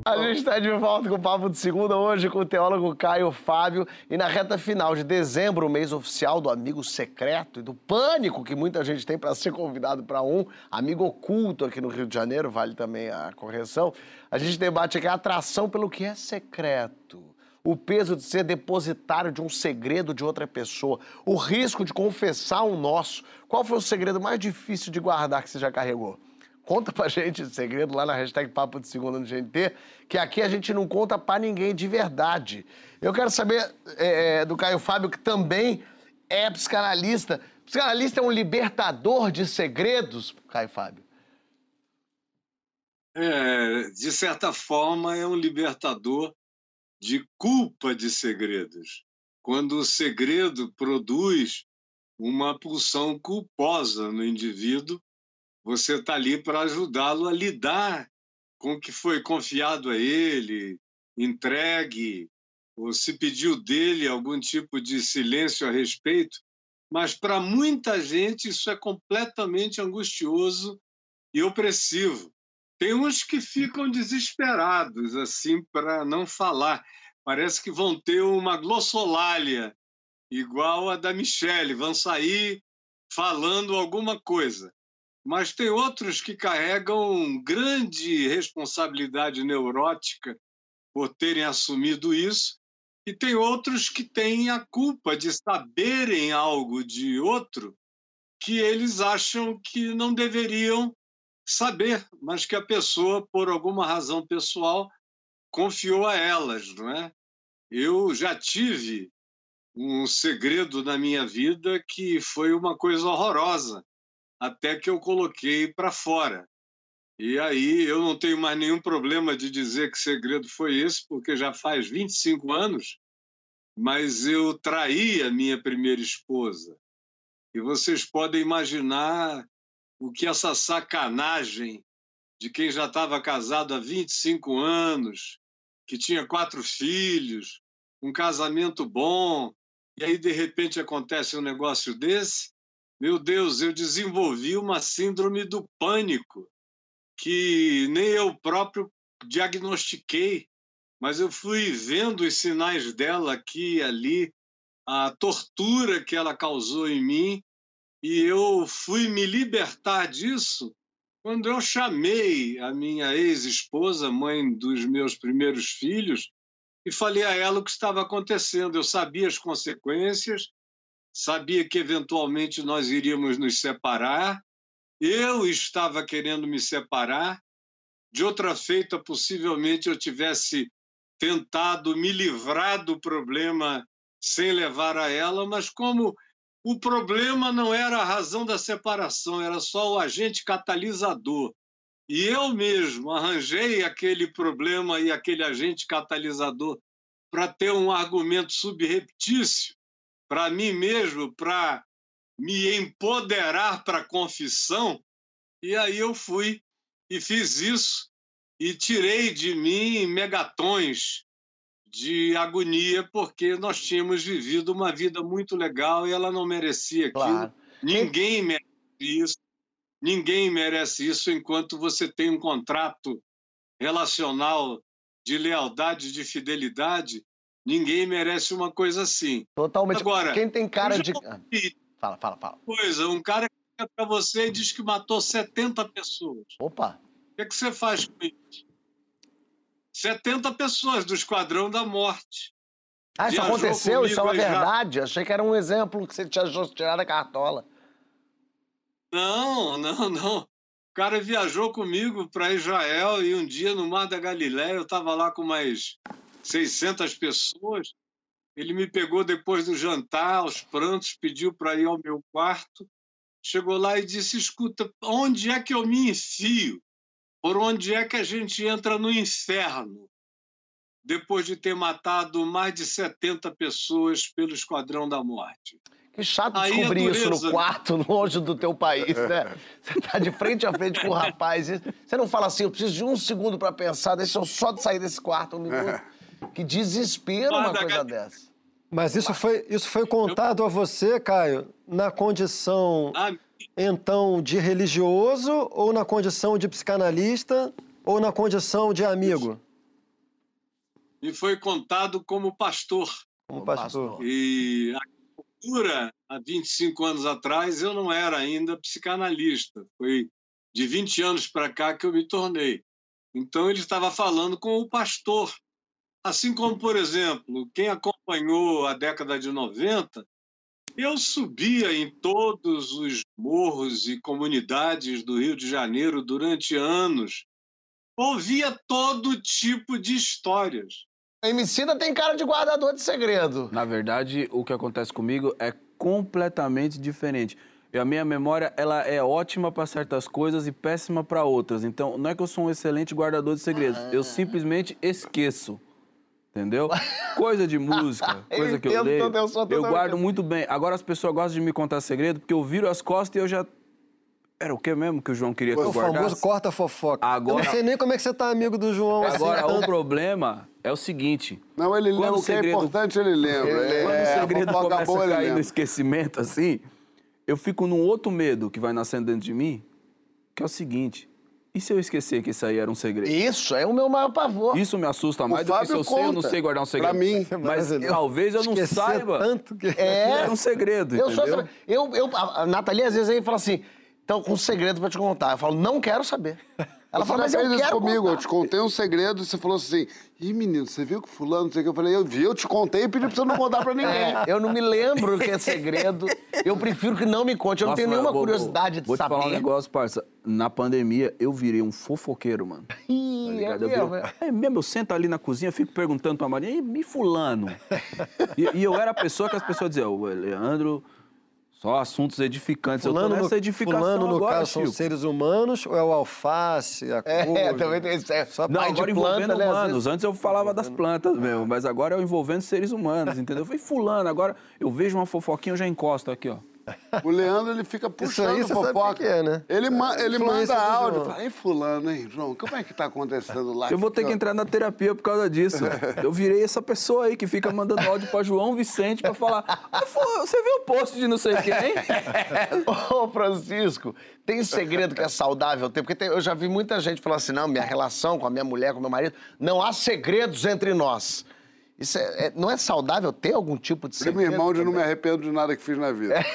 A gente está de volta com o Papo de Segunda hoje com o teólogo Caio Fábio e na reta final de dezembro, o mês oficial do amigo secreto e do pânico que muita gente tem para ser convidado para um amigo oculto aqui no Rio de Janeiro, vale também a correção. A gente debate aqui a atração pelo que é secreto. o peso de ser depositário de um segredo de outra pessoa, o risco de confessar um nosso. Qual foi o segredo mais difícil de guardar que você já carregou? Conta pra gente esse segredo lá na hashtag Papo de Segunda no GNT, que aqui a gente não conta pra ninguém de verdade. Eu quero saber é, é do Caio Fábio, que também é psicanalista. Psicanalista é um libertador de segredos, Caio Fábio? É, de certa forma, é um libertador de culpa de segredos. Quando o segredo produz uma pulsão culposa no indivíduo, você está ali para ajudá-lo a lidar com o que foi confiado a ele, entregue, ou se pediu dele algum tipo de silêncio a respeito. Mas para muita gente isso é completamente angustioso e opressivo. Tem uns que ficam desesperados, assim, para não falar. Parece que vão ter uma glossolalia igual a da Michelle, vão sair falando alguma coisa. Mas tem outros que carregam grande responsabilidade neurótica por terem assumido isso, e tem outros que têm a culpa de saberem algo de outro que eles acham que não deveriam saber, mas que a pessoa, por alguma razão pessoal, confiou a elas, não é? Eu já tive um segredo na minha vida que foi uma coisa horrorosa, até que eu coloquei para fora. E aí eu não tenho mais nenhum problema de dizer que segredo foi esse, porque já faz 25 anos, mas eu traí a minha primeira esposa. E vocês podem imaginar o que essa sacanagem de quem já estava casado há 25 anos, que tinha quatro filhos, um casamento bom, e aí de repente acontece um negócio desse, meu Deus, eu desenvolvi uma síndrome do pânico que nem eu próprio diagnostiquei, mas eu fui vendo os sinais dela aqui e ali, a tortura que ela causou em mim, e eu fui me libertar disso quando eu chamei a minha ex-esposa, mãe dos meus primeiros filhos, e falei a ela o que estava acontecendo. Eu sabia as consequências, sabia que eventualmente nós iríamos nos separar. Eu estava querendo me separar. De outra feita, possivelmente eu tivesse tentado me livrar do problema sem levar a ela, mas como o problema não era a razão da separação, era só o agente catalisador. E eu mesmo arranjei aquele problema e aquele agente catalisador para ter um argumento subreptício para mim mesmo, para me empoderar para a confissão. E aí eu fui e fiz isso e tirei de mim megatons de agonia, porque nós tínhamos vivido uma vida muito legal e ela não merecia aquilo. Claro. Ninguém merece isso. Ninguém merece isso enquanto você tem um contrato relacional de lealdade, de fidelidade. Ninguém merece uma coisa assim. Totalmente. Agora, quem tem cara de. Fala, fala, fala. Coisa, um cara que liga para você e diz que matou 70 pessoas. Opa! O que, é que você faz com isso? 70 pessoas do Esquadrão da Morte. Ah, isso aconteceu? Isso é uma verdade? Já... Achei que era um exemplo que você tinha tirado da cartola. Não, não, não. O cara viajou comigo para Israel e um dia no Mar da Galiléia eu estava lá com mais 600 pessoas. Ele me pegou depois do jantar, aos prantos, pediu para ir ao meu quarto. Chegou lá e disse: Escuta, onde é que eu me enfio? Por onde é que a gente entra no inferno? Depois de ter matado mais de 70 pessoas pelo Esquadrão da Morte. Que chato Aí descobrir isso no quarto, longe do teu país, né? Você tá de frente a frente com o rapaz. Você não fala assim, eu preciso de um segundo para pensar, deixa eu só sair desse quarto um minuto. Que desespero uma coisa dessa. Mas isso foi, isso foi contado a você, Caio, na condição ah, então de religioso ou na condição de psicanalista ou na condição de amigo? Me foi contado como pastor. Como pastor. E a cultura, há 25 anos atrás, eu não era ainda psicanalista. Foi de 20 anos para cá que eu me tornei. Então ele estava falando com o pastor. Assim como, por exemplo, quem acompanhou a década de 90, eu subia em todos os morros e comunidades do Rio de Janeiro durante anos, ouvia todo tipo de histórias. A Emicida tem cara de guardador de segredo. Na verdade, o que acontece comigo é completamente diferente. E a minha memória ela é ótima para certas coisas e péssima para outras. Então, não é que eu sou um excelente guardador de segredos. Ah. Eu simplesmente esqueço. Entendeu? Coisa de música, coisa que eu leio. Eu guardo muito bem. Agora as pessoas gostam de me contar segredo porque eu viro as costas e eu já era o que mesmo que o João queria que eu guardasse? O famoso corta fofoca. Agora... Eu não sei nem como é que você tá amigo do João. Assim. Agora, assim, o problema é o seguinte... Não, ele lembra o que é importante, ele lembra. Ele, quando é, o segredo começa boa, a cair no esquecimento, assim, eu fico num outro medo que vai nascendo dentro de mim, que é o seguinte... E se eu esquecer que isso aí era um segredo? Isso, é o meu maior pavor. Isso me assusta mais o do Fábio que se eu conta. sei, eu não sei guardar um segredo. Pra mim. Mas talvez eu não saiba tanto que... É, era um segredo, eu entendeu? Sou, eu, eu, a Nathalie às vezes aí fala assim, então, com um segredo pra te contar. Eu falo, não quero saber. Ela você fala, mas eu quero isso comigo, contar. eu te contei um segredo e você falou assim, ih, menino, você viu que fulano, não sei o que. Eu falei, eu vi, eu te contei e pedi pra você não contar pra ninguém. É, eu não me lembro o que é segredo. Eu prefiro que não me conte. Eu Nossa, não tenho nenhuma vou, curiosidade de vou saber. Vou te falar um negócio, parça. Na pandemia, eu virei um fofoqueiro, mano. Ih, tá é, mesmo, é. é mesmo, eu sento ali na cozinha, fico perguntando pra Maria, e me fulano? e, e eu era a pessoa que as pessoas diziam, o Leandro só assuntos edificantes. Fulano eu tô nessa no, edificação fulano, no agora, caso, Chico. são seres humanos ou é o alface, a é, couve? É, também tem isso. É, só Não, agora envolvendo né, humanos. Antes eu falava das plantas mesmo, mas agora eu envolvendo seres humanos, entendeu? Eu falei, fulano, agora eu vejo uma fofoquinha, eu já encosto aqui, ó. O Leandro, ele fica puxando Isso aí, fofoca. que é, né? Ele, ma ele manda áudio. Fala, Ei, fulano, hein, João, como é que tá acontecendo lá? Eu vou ter que entrar na terapia por causa disso. Eu virei essa pessoa aí que fica mandando áudio pra João Vicente pra falar você viu o post de não sei quem, hein? Ô, Francisco, tem segredo que é saudável ter? Porque tem, eu já vi muita gente falar assim, não, minha relação com a minha mulher, com o meu marido, não há segredos entre nós. Isso é, é, não é saudável ter algum tipo de segredo? Meu irmão, eu não me arrependo de nada que fiz na vida.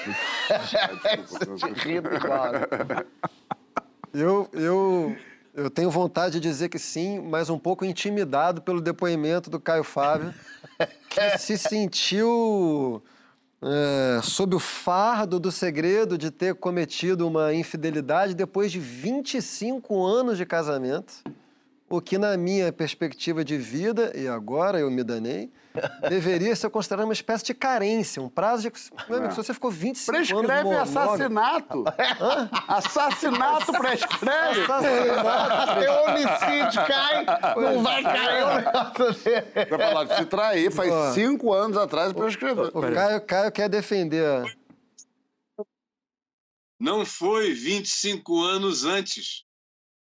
É. Desculpa, eu, eu, eu tenho vontade de dizer que sim, mas um pouco intimidado pelo depoimento do Caio Fábio, que se sentiu é, sob o fardo do segredo de ter cometido uma infidelidade depois de 25 anos de casamento o que, na minha perspectiva de vida, e agora eu me danei, deveria ser considerado uma espécie de carência, um prazo de. Meu amigo, se você ficou 25 prescreve anos. Prescreve assassinato. Hã? Assassinato prescreve. Assassinato. Teu homicídio cai, não vai cair o negócio dele. Vai falar que se trair, faz Pô. cinco anos atrás prescreveu. O Caio, Caio quer defender. Não foi 25 anos antes.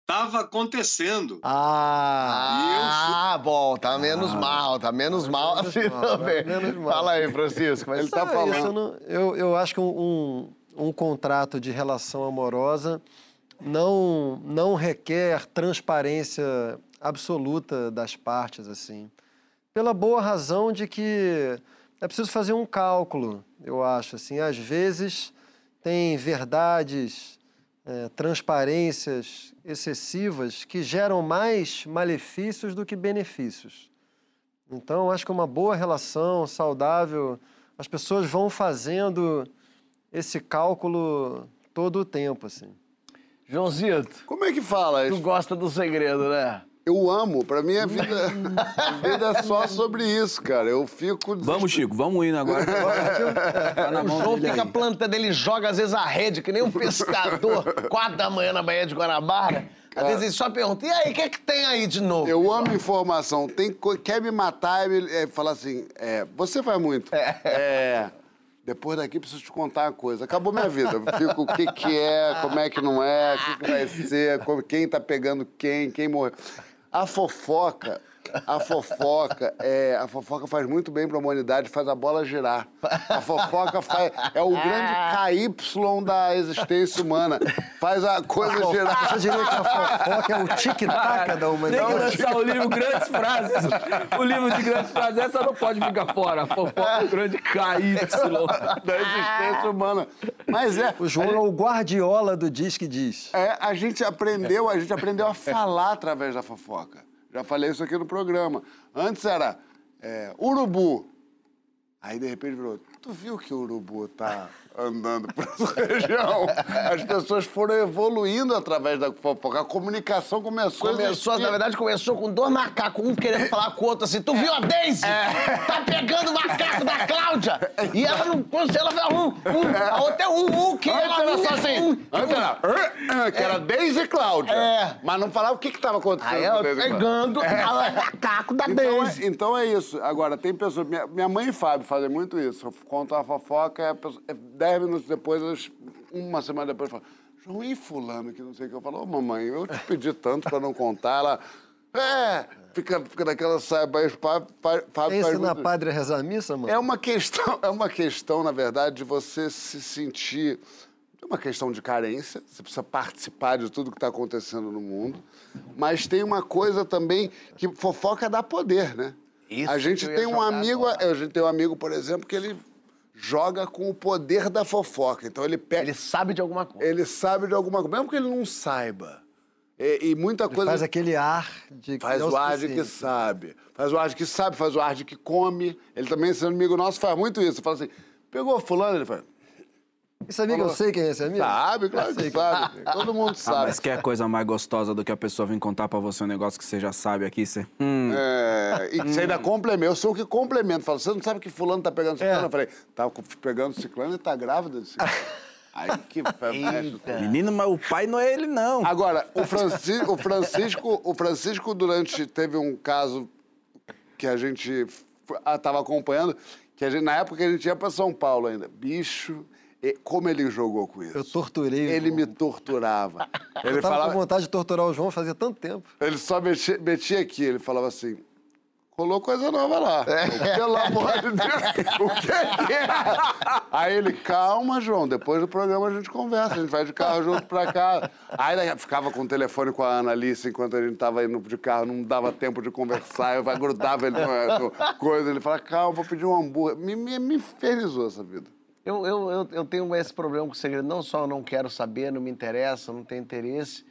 Estava acontecendo. Ah, ah bom, tá menos ah, mal, tá menos mal assim também. Menos mal. Fala aí, Francisco, mas ele tá falando. Isso, eu, não, eu, eu, acho que um, um, um contrato de relação amorosa não, não requer transparência absoluta das partes, assim. Pela boa razão de que é preciso fazer um cálculo, eu acho, assim. Às vezes tem verdades é, transparências excessivas que geram mais malefícios do que benefícios. Então, acho que uma boa relação saudável, as pessoas vão fazendo esse cálculo todo o tempo, assim. Joãozito. Como é que fala? Tu gosta do segredo, né? Eu amo. Pra mim, a vida, a vida é só sobre isso, cara. Eu fico... Vamos, Chico. Vamos indo agora. tá na mão o João fica plantando, ele joga às vezes a rede, que nem um pescador, quatro da manhã na Baía de Guanabara. Às vezes ele só pergunta, e aí, o que, é que tem aí de novo? Eu amo informação. Tem, quer me matar e é, falar assim, é, você faz muito. É. é. Depois daqui preciso te contar uma coisa. Acabou minha vida. Fico o que, que é, como é que não é, o que, que vai ser, quem tá pegando quem, quem morreu. A fofoca, a fofoca, é, a fofoca faz muito bem para a humanidade, faz a bola girar. A fofoca faz, é o grande KY da existência humana. Faz a coisa a girar. Você diria que a fofoca é o tic-tac da humanidade? Tem que lançar o livro Grandes Frases. O livro de grandes frases, essa não pode ficar fora. A fofoca é o grande KY da existência humana. Mas é... O João é o guardiola do Diz que Diz. É, a gente aprendeu, a gente aprendeu a falar através da fofoca. Já falei isso aqui no programa. Antes era é, urubu. Aí, de repente, virou, tu viu que o urubu tá andando por essa região. As pessoas foram evoluindo através da fofoca. A comunicação começou, começou a Na verdade, começou com dois macacos, um querendo falar com o outro assim, tu viu a Daisy? É. Tá pegando o macaco da Cláudia! E ela não... Ela vai um, um, a outra é um, um, que Antes ela... era só assim, um, antes era... Que era Daisy e Cláudia. É. Mas não falava o que que tava acontecendo Aí ela pegando é. o macaco da então, Daisy. É, então é isso. Agora, tem pessoas... Minha, minha mãe e Fábio fazem muito isso. Contam a fofoca, é, é dez minutos depois, uma semana depois, falam, João, e fulano que não sei o que? Eu falo, ô oh, mamãe, eu te pedi tanto para não contar. Ela, é, fica, fica naquela saiba aí, Fábio Isso na padre rezar a missa, mano? É uma questão, é uma questão, na verdade, de você se sentir... É uma questão de carência, você precisa participar de tudo que está acontecendo no mundo, mas tem uma coisa também que fofoca dá poder, né? Isso a gente tem um amigo, agora. a gente tem um amigo, por exemplo, que ele joga com o poder da fofoca. Então ele pega. Ele sabe de alguma coisa. Ele sabe de alguma coisa, mesmo que ele não saiba. E, e muita ele coisa. Faz aquele ar de que Faz o ar de que sabe. Faz o ar de que sabe, faz o ar de que come. Ele também, sendo amigo nosso, faz muito isso. Fala assim: pegou fulano, ele fala. Esse amigo, Falou, eu sei quem é esse amigo? Sabe, claro que sabe. Todo mundo sabe. Ah, mas que é coisa mais gostosa do que a pessoa vir contar pra você um negócio que você já sabe aqui? Você... Hum. É, e você ainda complementa. Eu sou o que complemento. Falo, você não sabe que fulano tá pegando ciclano? É. Eu falei, tá pegando ciclano e tá grávida de ciclano. Aí que Menino, mas o pai não é ele, não. Agora, o Francisco, o Francisco, o Francisco durante teve um caso que a gente estava acompanhando, que a gente, na época a gente ia para São Paulo ainda. Bicho, como ele jogou com isso? Eu torturei. Ele me torturava. Ele eu tava falava... com vontade de torturar o João fazia tanto tempo. Ele só metia, metia aqui, ele falava assim, Rolou coisa nova lá. É. Pelo amor de Deus. o que é? Aí ele, calma, João, depois do programa a gente conversa, a gente vai de carro junto pra cá. Aí ficava com o telefone com a Ana Alice enquanto a gente tava indo de carro, não dava tempo de conversar, eu grudava ele no, coisa. Ele falava, calma, vou pedir um hambúrguer. Me, me, me infernizou essa vida. Eu, eu, eu, eu tenho esse problema com o segredo. Não só eu não quero saber, não me interessa, não tenho interesse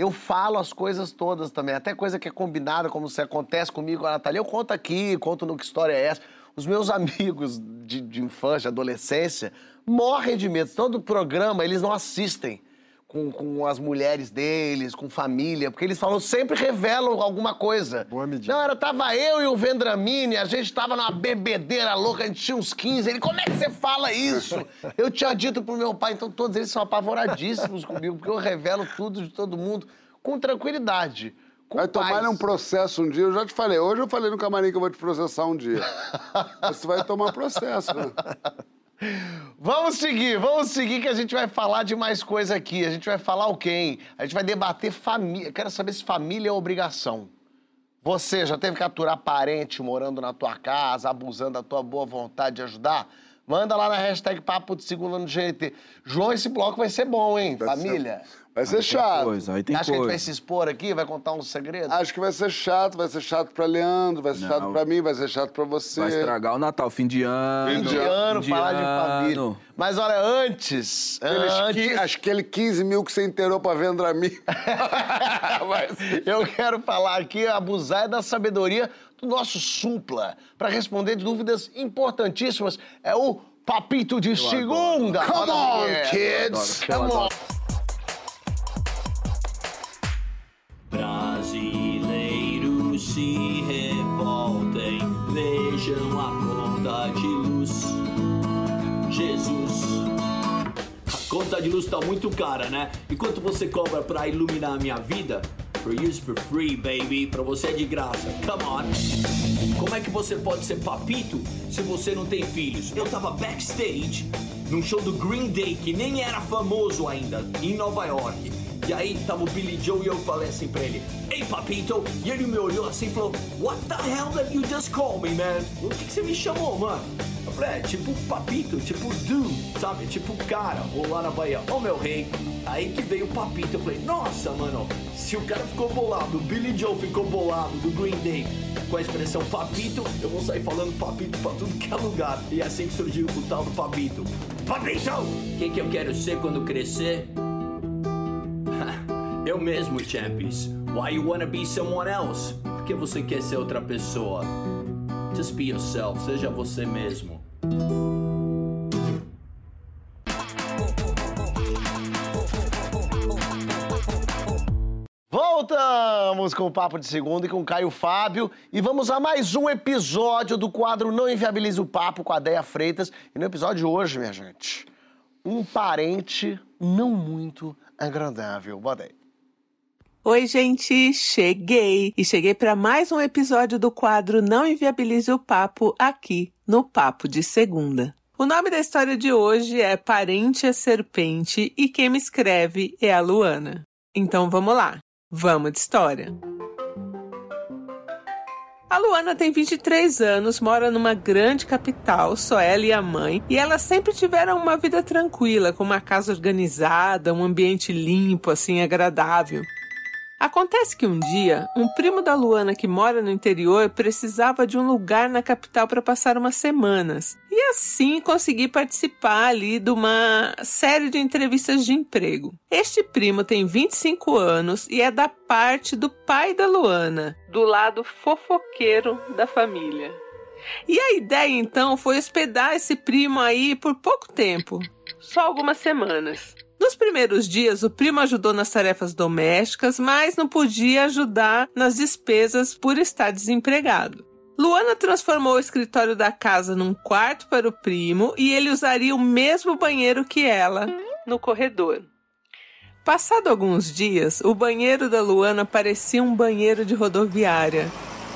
eu falo as coisas todas também, até coisa que é combinada, como se acontece comigo com a Natália, eu conto aqui, conto no que história é essa. Os meus amigos de, de infância, adolescência, morrem de medo. Todo programa eles não assistem com, com as mulheres deles, com família, porque eles falam, sempre revelam alguma coisa. Boa medida. Não, era, tava eu e o Vendramini, a gente tava numa bebedeira louca, a gente tinha uns 15. Ele, como é que você fala isso? eu tinha dito pro meu pai, então todos eles são apavoradíssimos comigo, porque eu revelo tudo de todo mundo com tranquilidade. Com Vai tomar um processo um dia, eu já te falei. Hoje eu falei no camarim que eu vou te processar um dia. Você vai tomar processo, né? Vamos seguir, vamos seguir que a gente vai falar de mais coisa aqui. A gente vai falar o quê, hein? A gente vai debater família. Quero saber se família é obrigação. Você já teve que aturar parente morando na tua casa, abusando da tua boa vontade de ajudar? Manda lá na hashtag Papo de Segunda no GNT. João, esse bloco vai ser bom, hein? Vai família. Ser... Vai ser chato. Coisa, aí tem Acha coisa. que a gente vai se expor aqui? Vai contar um segredo? Acho que vai ser chato. Vai ser chato pra Leandro, vai ser Não. chato pra mim, vai ser chato pra você. Vai estragar o Natal, fim de ano. Fim de ano, fim falar de, família. Mas olha, antes... antes... Acho que aquele 15 mil que você inteirou pra vender mim. Mas eu quero falar aqui, abusar da sabedoria do nosso supla. Pra responder dúvidas importantíssimas. É o Papito de eu Segunda. Adoro. Come on, kids! Come on! Se revoltem, vejam a conta de luz. Jesus. A conta de luz tá muito cara, né? E quanto você cobra pra iluminar a minha vida? For use for free, baby. Pra você é de graça. Come on. Como é que você pode ser papito se você não tem filhos? Eu tava backstage num show do Green Day que nem era famoso ainda, em Nova York. E aí tava o Billy Joe e eu falei assim pra ele, Ei papito! E ele me olhou assim e falou, What the hell that you just called me, man? O que, que você me chamou, mano? Eu falei, é, tipo papito, tipo dude, sabe? Tipo cara, ou lá na Bahia, ô oh, meu rei. Aí que veio o papito, eu falei, nossa, mano, se o cara ficou bolado, o Billy Joe ficou bolado do Green Day com a expressão papito, eu vou sair falando papito pra tudo que é lugar. E é assim que surgiu o tal do papito. Papito! O que, que eu quero ser quando crescer? Eu mesmo, Champions. Why you wanna be someone else? que você quer ser outra pessoa. Just be yourself, seja você mesmo. Voltamos com o Papo de Segunda e com Caio Fábio e vamos a mais um episódio do quadro Não Inviabilize o Papo com a Deia Freitas. E no episódio de hoje, minha gente, um parente não muito agradável. Bota aí. Oi, gente, cheguei! E cheguei para mais um episódio do quadro Não Inviabilize o Papo aqui no Papo de Segunda. O nome da história de hoje é Parente a Serpente e quem me escreve é a Luana. Então vamos lá, vamos de história. A Luana tem 23 anos, mora numa grande capital, só ela e a mãe, e elas sempre tiveram uma vida tranquila, com uma casa organizada, um ambiente limpo, assim, agradável. Acontece que um dia, um primo da Luana que mora no interior precisava de um lugar na capital para passar umas semanas. E assim consegui participar ali de uma série de entrevistas de emprego. Este primo tem 25 anos e é da parte do pai da Luana, do lado fofoqueiro da família. E a ideia então foi hospedar esse primo aí por pouco tempo, só algumas semanas. Nos primeiros dias, o primo ajudou nas tarefas domésticas, mas não podia ajudar nas despesas por estar desempregado. Luana transformou o escritório da casa num quarto para o primo e ele usaria o mesmo banheiro que ela no corredor. Passado alguns dias, o banheiro da Luana parecia um banheiro de rodoviária,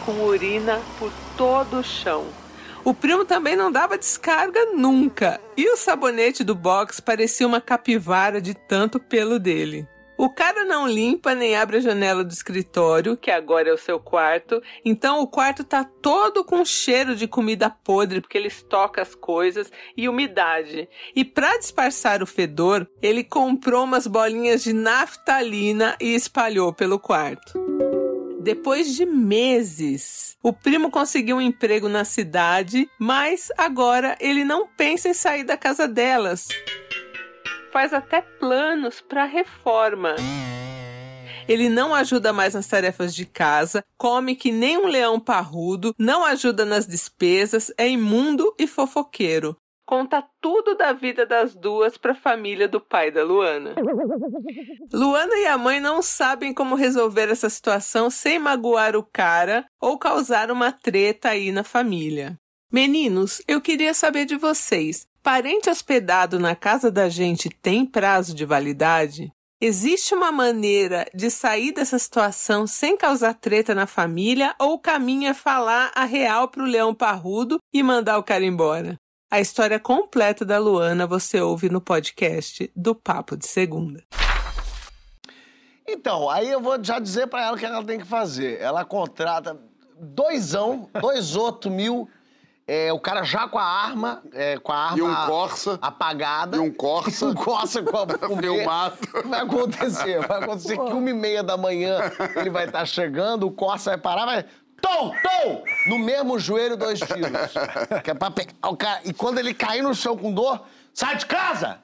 com urina por todo o chão. O primo também não dava descarga nunca. E o sabonete do box parecia uma capivara de tanto pelo dele. O cara não limpa nem abre a janela do escritório, que agora é o seu quarto, então o quarto tá todo com cheiro de comida podre, porque ele estoca as coisas e umidade. E para disfarçar o fedor, ele comprou umas bolinhas de naftalina e espalhou pelo quarto. Depois de meses, o primo conseguiu um emprego na cidade, mas agora ele não pensa em sair da casa delas. Faz até planos para reforma. Ele não ajuda mais nas tarefas de casa, come que nem um leão parrudo, não ajuda nas despesas, é imundo e fofoqueiro conta tudo da vida das duas para a família do pai da Luana. Luana e a mãe não sabem como resolver essa situação sem magoar o cara ou causar uma treta aí na família. Meninos, eu queria saber de vocês. Parente hospedado na casa da gente tem prazo de validade? Existe uma maneira de sair dessa situação sem causar treta na família ou o caminho é falar a real pro leão parrudo e mandar o cara embora? A história completa da Luana você ouve no podcast do Papo de Segunda. Então, aí eu vou já dizer para ela o que ela tem que fazer. Ela contrata doisão, dois outros mil, é, o cara já com a arma, é, com a arma e um Corsa, apagada. E um Corsa. um Corsa com a com mato. Vai acontecer, vai acontecer que uma e meia da manhã ele vai estar tá chegando, o Corsa vai parar, vai Tom, tom! No mesmo joelho, dois tiros. Que é pra pegar o cara. E quando ele cair no chão com dor, sai de casa!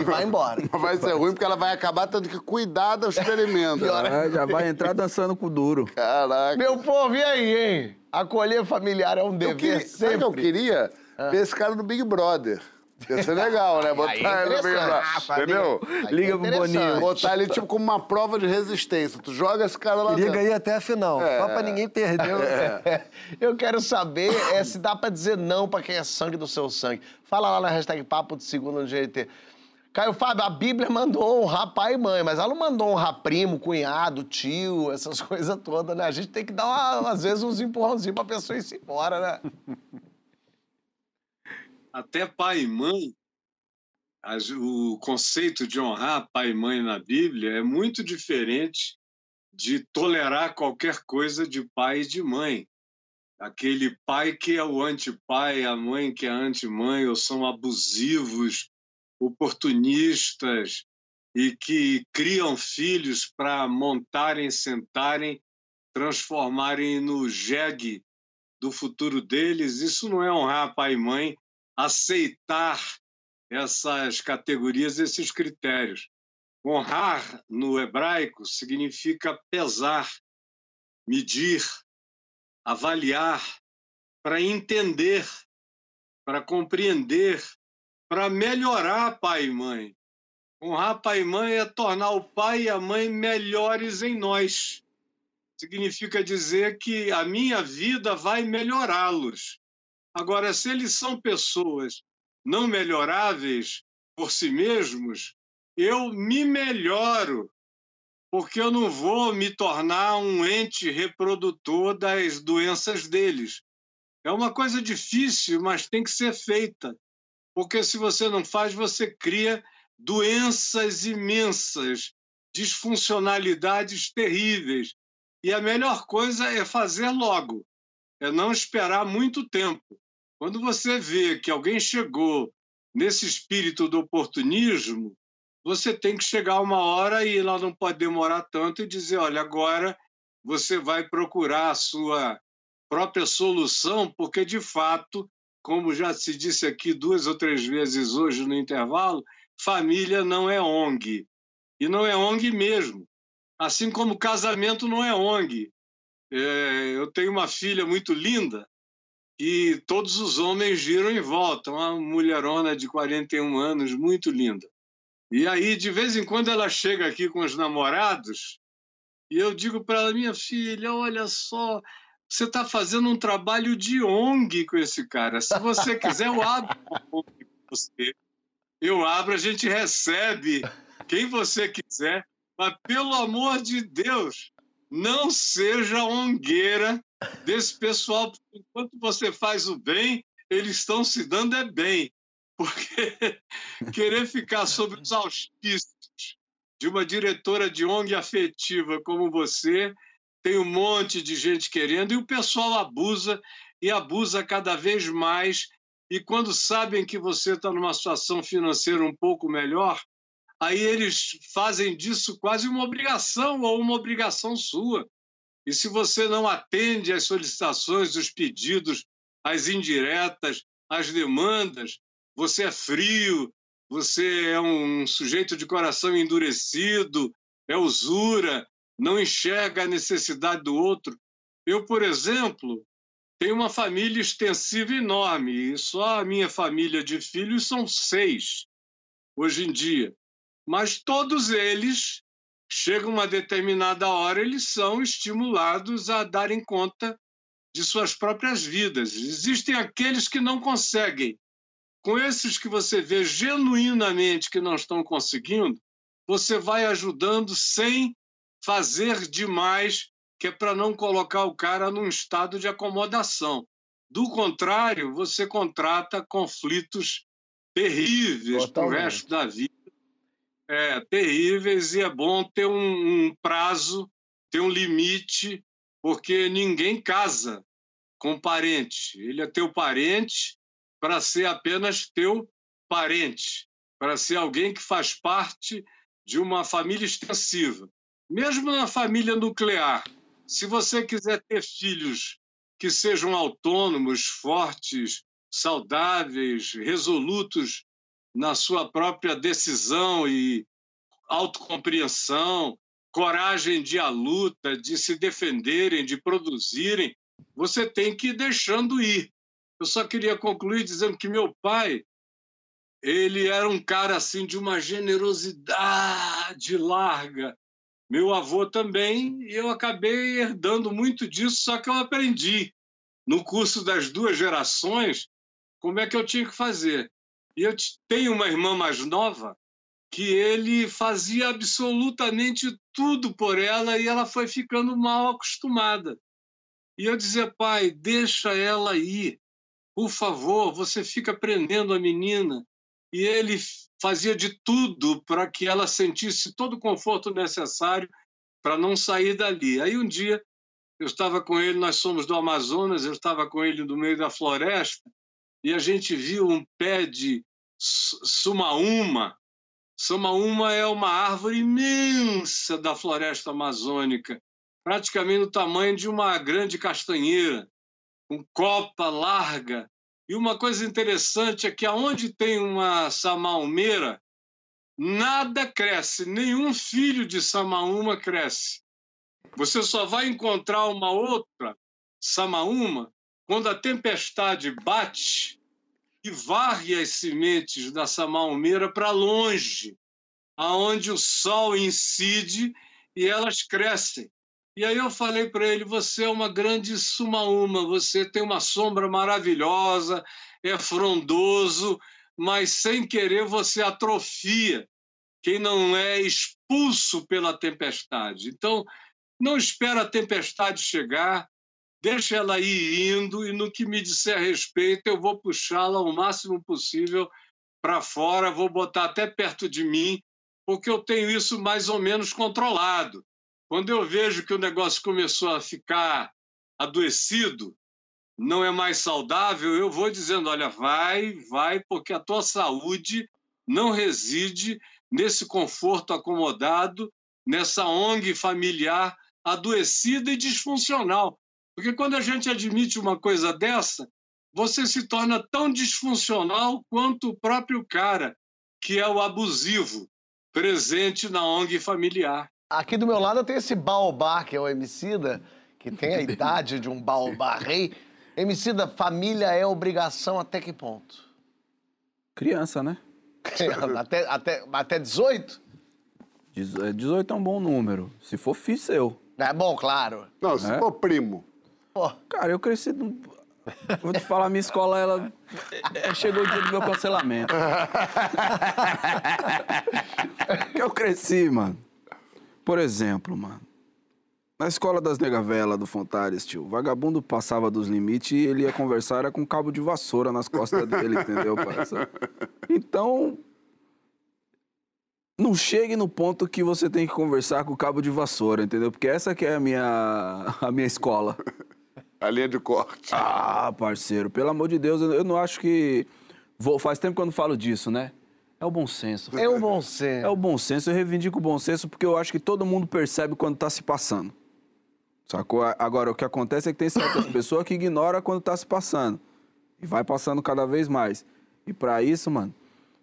E vai embora. vai ser ruim porque ela vai acabar tendo que cuidar do experimento. Né? É, já vai entrar dançando com o duro. Caraca. Meu povo, e aí, hein? Acolher familiar é um dever eu queria, sempre. Sabe o que eu queria? Ah. Ver esse cara no Big Brother. Ia ser legal, né? Botar é ele no meio ah, Entendeu? Liga pro Boninho. Botar ele tipo como uma prova de resistência. Tu joga esse cara lá Liga dentro. aí até a final. É. Só pra ninguém perder. É. Eu quero saber é, se dá pra dizer não pra quem é sangue do seu sangue. Fala lá na hashtag Papo de Segundo no GT. Caio Fábio, a Bíblia mandou honrar pai e mãe, mas ela não mandou honrar primo, cunhado, tio, essas coisas todas, né? A gente tem que dar, uma, às vezes, uns empurrãozinhos pra pessoa ir se embora, né? Até pai e mãe, o conceito de honrar pai e mãe na Bíblia é muito diferente de tolerar qualquer coisa de pai e de mãe. Aquele pai que é o antipai, a mãe que é a anti-mãe, ou são abusivos, oportunistas e que criam filhos para montarem, sentarem, transformarem no jegue do futuro deles. Isso não é honrar pai e mãe, aceitar essas categorias, esses critérios. Honrar no hebraico significa pesar, medir, avaliar, para entender, para compreender, para melhorar pai e mãe. Honrar pai e mãe é tornar o pai e a mãe melhores em nós. Significa dizer que a minha vida vai melhorá-los. Agora, se eles são pessoas não melhoráveis por si mesmos, eu me melhoro, porque eu não vou me tornar um ente reprodutor das doenças deles. É uma coisa difícil, mas tem que ser feita, porque se você não faz, você cria doenças imensas, disfuncionalidades terríveis. E a melhor coisa é fazer logo, é não esperar muito tempo. Quando você vê que alguém chegou nesse espírito do oportunismo, você tem que chegar uma hora e ela não pode demorar tanto e dizer: olha, agora você vai procurar a sua própria solução, porque de fato, como já se disse aqui duas ou três vezes hoje no intervalo, família não é ONG. E não é ONG mesmo. Assim como casamento não é ONG. É, eu tenho uma filha muito linda e todos os homens giram em volta. Uma mulherona de 41 anos, muito linda. E aí, de vez em quando, ela chega aqui com os namorados e eu digo para ela: minha filha, olha só, você está fazendo um trabalho de ONG com esse cara. Se você quiser, eu abro ONG com você eu abro, a gente recebe quem você quiser, mas pelo amor de Deus, não seja ongueira desse pessoal, enquanto você faz o bem, eles estão se dando é bem, porque querer ficar sob os auspícios de uma diretora de ONG afetiva como você, tem um monte de gente querendo e o pessoal abusa e abusa cada vez mais e quando sabem que você está numa situação financeira um pouco melhor, aí eles fazem disso quase uma obrigação ou uma obrigação sua. E se você não atende às solicitações, os pedidos, às indiretas, às demandas, você é frio, você é um sujeito de coração endurecido, é usura, não enxerga a necessidade do outro. Eu, por exemplo, tenho uma família extensiva enorme, e só a minha família de filhos são seis hoje em dia. Mas todos eles, chegam uma determinada hora, eles são estimulados a darem conta de suas próprias vidas. Existem aqueles que não conseguem. Com esses que você vê genuinamente que não estão conseguindo, você vai ajudando sem fazer demais que é para não colocar o cara num estado de acomodação. Do contrário, você contrata conflitos terríveis para o resto da vida. É, terríveis, e é bom ter um, um prazo, ter um limite, porque ninguém casa com parente. Ele é teu parente para ser apenas teu parente, para ser alguém que faz parte de uma família extensiva. Mesmo na família nuclear, se você quiser ter filhos que sejam autônomos, fortes, saudáveis, resolutos na sua própria decisão e autocompreensão, coragem de a luta, de se defenderem, de produzirem, você tem que ir deixando ir. Eu só queria concluir dizendo que meu pai, ele era um cara assim de uma generosidade larga, meu avô também, e eu acabei herdando muito disso, só que eu aprendi no curso das duas gerações como é que eu tinha que fazer. E eu tenho uma irmã mais nova que ele fazia absolutamente tudo por ela e ela foi ficando mal acostumada. E eu dizia, pai, deixa ela ir, por favor, você fica prendendo a menina. E ele fazia de tudo para que ela sentisse todo o conforto necessário para não sair dali. Aí um dia eu estava com ele, nós somos do Amazonas, eu estava com ele no meio da floresta e a gente viu um pé de sumaúma. Sumaúma é uma árvore imensa da floresta amazônica, praticamente do tamanho de uma grande castanheira, com copa larga e uma coisa interessante é que aonde tem uma samaumeira, nada cresce, nenhum filho de samaúma cresce. Você só vai encontrar uma outra Samaúma, quando a tempestade bate e varre as sementes da samaumeira para longe, aonde o sol incide e elas crescem. E aí eu falei para ele: você é uma grande sumaúma, você tem uma sombra maravilhosa, é frondoso, mas sem querer você atrofia quem não é expulso pela tempestade. Então, não espera a tempestade chegar, deixa ela ir indo e no que me disser a respeito, eu vou puxá-la o máximo possível para fora, vou botar até perto de mim, porque eu tenho isso mais ou menos controlado. Quando eu vejo que o negócio começou a ficar adoecido, não é mais saudável, eu vou dizendo: olha, vai, vai, porque a tua saúde não reside nesse conforto acomodado, nessa ONG familiar adoecida e disfuncional. Porque quando a gente admite uma coisa dessa, você se torna tão disfuncional quanto o próprio cara, que é o abusivo, presente na ONG familiar. Aqui do meu lado tem esse baobá, que é o Emicida, que tem a idade de um baobá rei. Emicida, família é obrigação até que ponto? Criança, né? até, até, até 18? 18 é um bom número. Se for filho seu. É bom, claro. Não, se é? for primo. Cara, eu cresci. Vou te falar, minha escola, ela. É, chegou o dia do meu cancelamento. eu cresci, mano. Por exemplo, mano. Na escola das negavelas do Fontares, tio, o vagabundo passava dos limites e ele ia conversar era com cabo de vassoura nas costas dele, entendeu, parça? Então, não chegue no ponto que você tem que conversar com o cabo de vassoura, entendeu? Porque essa que é a minha, a minha escola. A linha de corte. Ah, parceiro, pelo amor de Deus, eu não acho que... Vou, faz tempo que eu não falo disso, né? É o bom senso. É o bom senso. É o bom senso. Eu reivindico o bom senso porque eu acho que todo mundo percebe quando tá se passando. Sacou? Agora, o que acontece é que tem certas pessoas que ignoram quando tá se passando. E vai passando cada vez mais. E para isso, mano,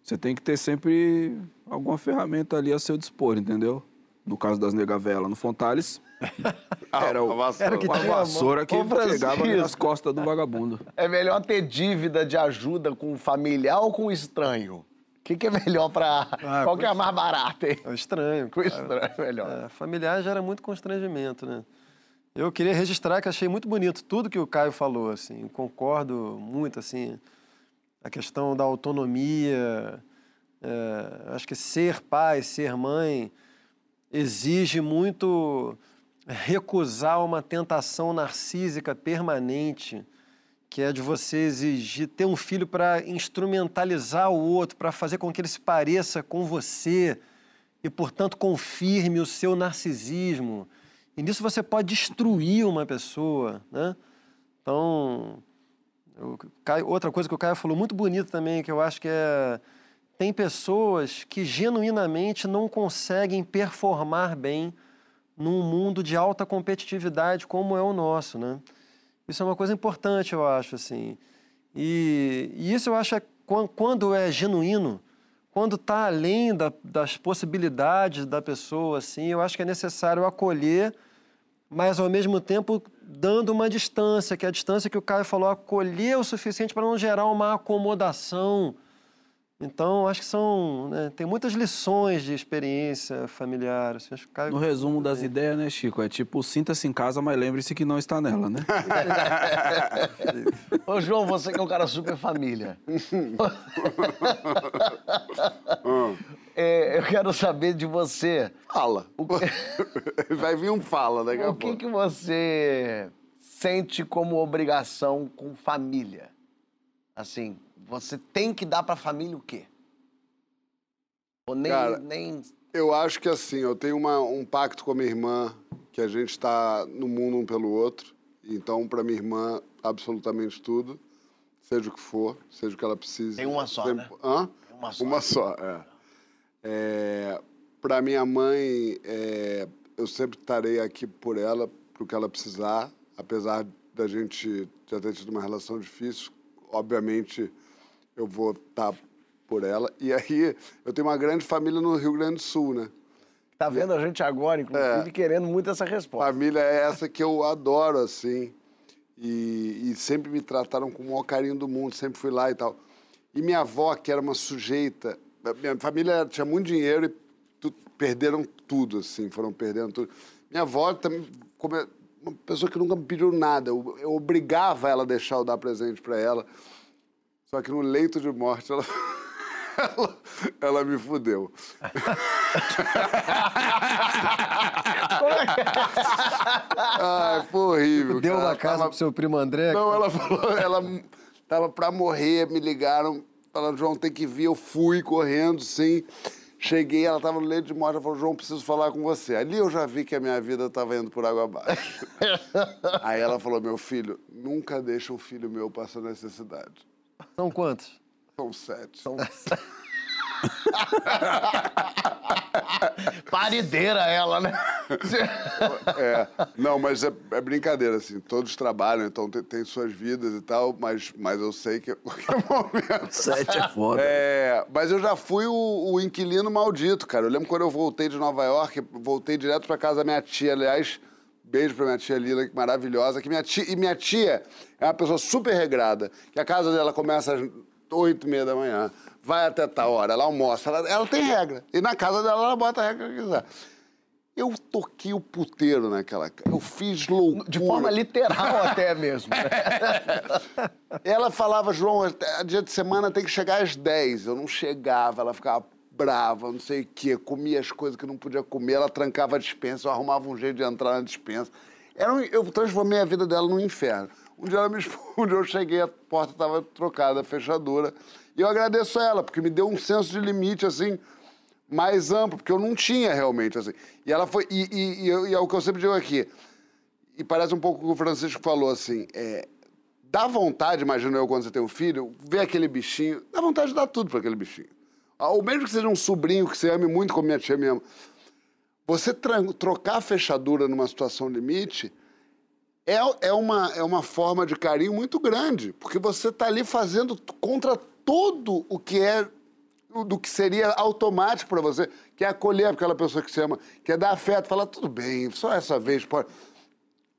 você tem que ter sempre alguma ferramenta ali a seu dispor, entendeu? No caso das negavelas no Fontales, era, o, era que a vassoura que pegava nas costas do vagabundo. É melhor ter dívida de ajuda com familiar ou com estranho? O que, que, é melhor para. Ah, Qual que é a mais barata, hein? É estranho. Com estranho, é melhor. É, familiar gera muito constrangimento, né? Eu queria registrar que achei muito bonito tudo que o Caio falou, assim, concordo muito, assim, a questão da autonomia, é, acho que ser pai, ser mãe, exige muito recusar uma tentação narcísica permanente, que é de você exigir ter um filho para instrumentalizar o outro, para fazer com que ele se pareça com você e, portanto, confirme o seu narcisismo. E nisso você pode destruir uma pessoa, né? Então, eu, outra coisa que o Caio falou muito bonito também, que eu acho que é tem pessoas que genuinamente não conseguem performar bem num mundo de alta competitividade como é o nosso, né? Isso é uma coisa importante, eu acho, assim. E, e isso eu acho é quando é genuíno, quando está além da, das possibilidades da pessoa, assim, eu acho que é necessário acolher, mas ao mesmo tempo dando uma distância, que é a distância que o Caio falou, acolher o suficiente para não gerar uma acomodação. Então, acho que são. Né, tem muitas lições de experiência familiar. Assim, acho que. No resumo das ideias, né, Chico? É tipo, sinta-se em casa, mas lembre-se que não está nela, né? Ô, João, você que é um cara super família. é, eu quero saber de você. Fala. Que... Vai vir um fala daqui a pouco. O que, que você sente como obrigação com família? Assim, você tem que dar para a família o quê? Ou nem, Cara, nem... Eu acho que assim, eu tenho uma, um pacto com a minha irmã, que a gente está no mundo um pelo outro. Então, para minha irmã, absolutamente tudo, seja o que for, seja o que ela precise. Tem uma só, sempre... né? Hã? Uma só. Uma só, é. é... Para minha mãe, é... eu sempre estarei aqui por ela, para o que ela precisar, apesar da gente já ter tido uma relação difícil. Obviamente, eu vou estar tá por ela. E aí, eu tenho uma grande família no Rio Grande do Sul, né? Tá vendo a gente agora, inclusive, é, querendo muito essa resposta. Família é essa que eu adoro, assim. E, e, sempre me trataram com o maior carinho do mundo, sempre fui lá e tal. E minha avó, que era uma sujeita, minha família tinha muito dinheiro e tu, perderam tudo, assim, foram perdendo tudo. Minha avó também, como uma pessoa que nunca me pediu nada, eu, eu obrigava ela a deixar eu dar presente para ela. Só que no leito de morte ela, ela, ela me fudeu. Ai, foi horrível. Deu uma casa tava... pro seu primo André? Não, ela falou, ela tava pra morrer, me ligaram, falaram, João, tem que vir. Eu fui correndo, sim. Cheguei, ela tava no leito de morte, ela falou, João, preciso falar com você. Ali eu já vi que a minha vida tava indo por água abaixo. Aí ela falou, meu filho, nunca deixa um filho meu passar necessidade. São quantos? São sete. São Parideira ela, né? é, não, mas é, é, brincadeira, assim. Todos trabalham, então tem, tem, suas vidas e tal, mas, mas eu sei que a qualquer momento. Sete é foda. É, mas eu já fui o, o, inquilino maldito, cara. Eu lembro quando eu voltei de Nova York, voltei direto pra casa da minha tia, aliás. Beijo pra minha tia Lila, que maravilhosa. Que minha tia, e minha tia é uma pessoa super regrada, que a casa dela começa às oito e meia da manhã vai até tal hora, ela almoça, ela, ela tem regra. E na casa dela, ela bota a regra que quiser. Eu toquei o puteiro naquela casa. Eu fiz loucura. De forma literal até mesmo. ela falava, João, dia de semana tem que chegar às 10. Eu não chegava, ela ficava brava, não sei o quê. Comia as coisas que não podia comer, ela trancava a dispensa, eu arrumava um jeito de entrar na dispensa. Era um, eu transformei a vida dela num inferno. Um dia ela me expôs, eu cheguei, a porta estava trocada, a fechadura. E eu agradeço a ela, porque me deu um senso de limite, assim, mais amplo, porque eu não tinha realmente, assim. E ela foi. E, e, e, e é o que eu sempre digo aqui. E parece um pouco o que o Francisco falou, assim. É, dá vontade, imagino eu, quando você tem um filho, ver aquele bichinho. Dá vontade de dar tudo para aquele bichinho. Ou mesmo que seja um sobrinho que você ame muito, como minha tia me ama. Você trocar a fechadura numa situação limite é, é, uma, é uma forma de carinho muito grande, porque você está ali fazendo contra tudo o que é do que seria automático para você, que é acolher aquela pessoa que você ama, que é dar afeto, falar, tudo bem, só essa vez pode.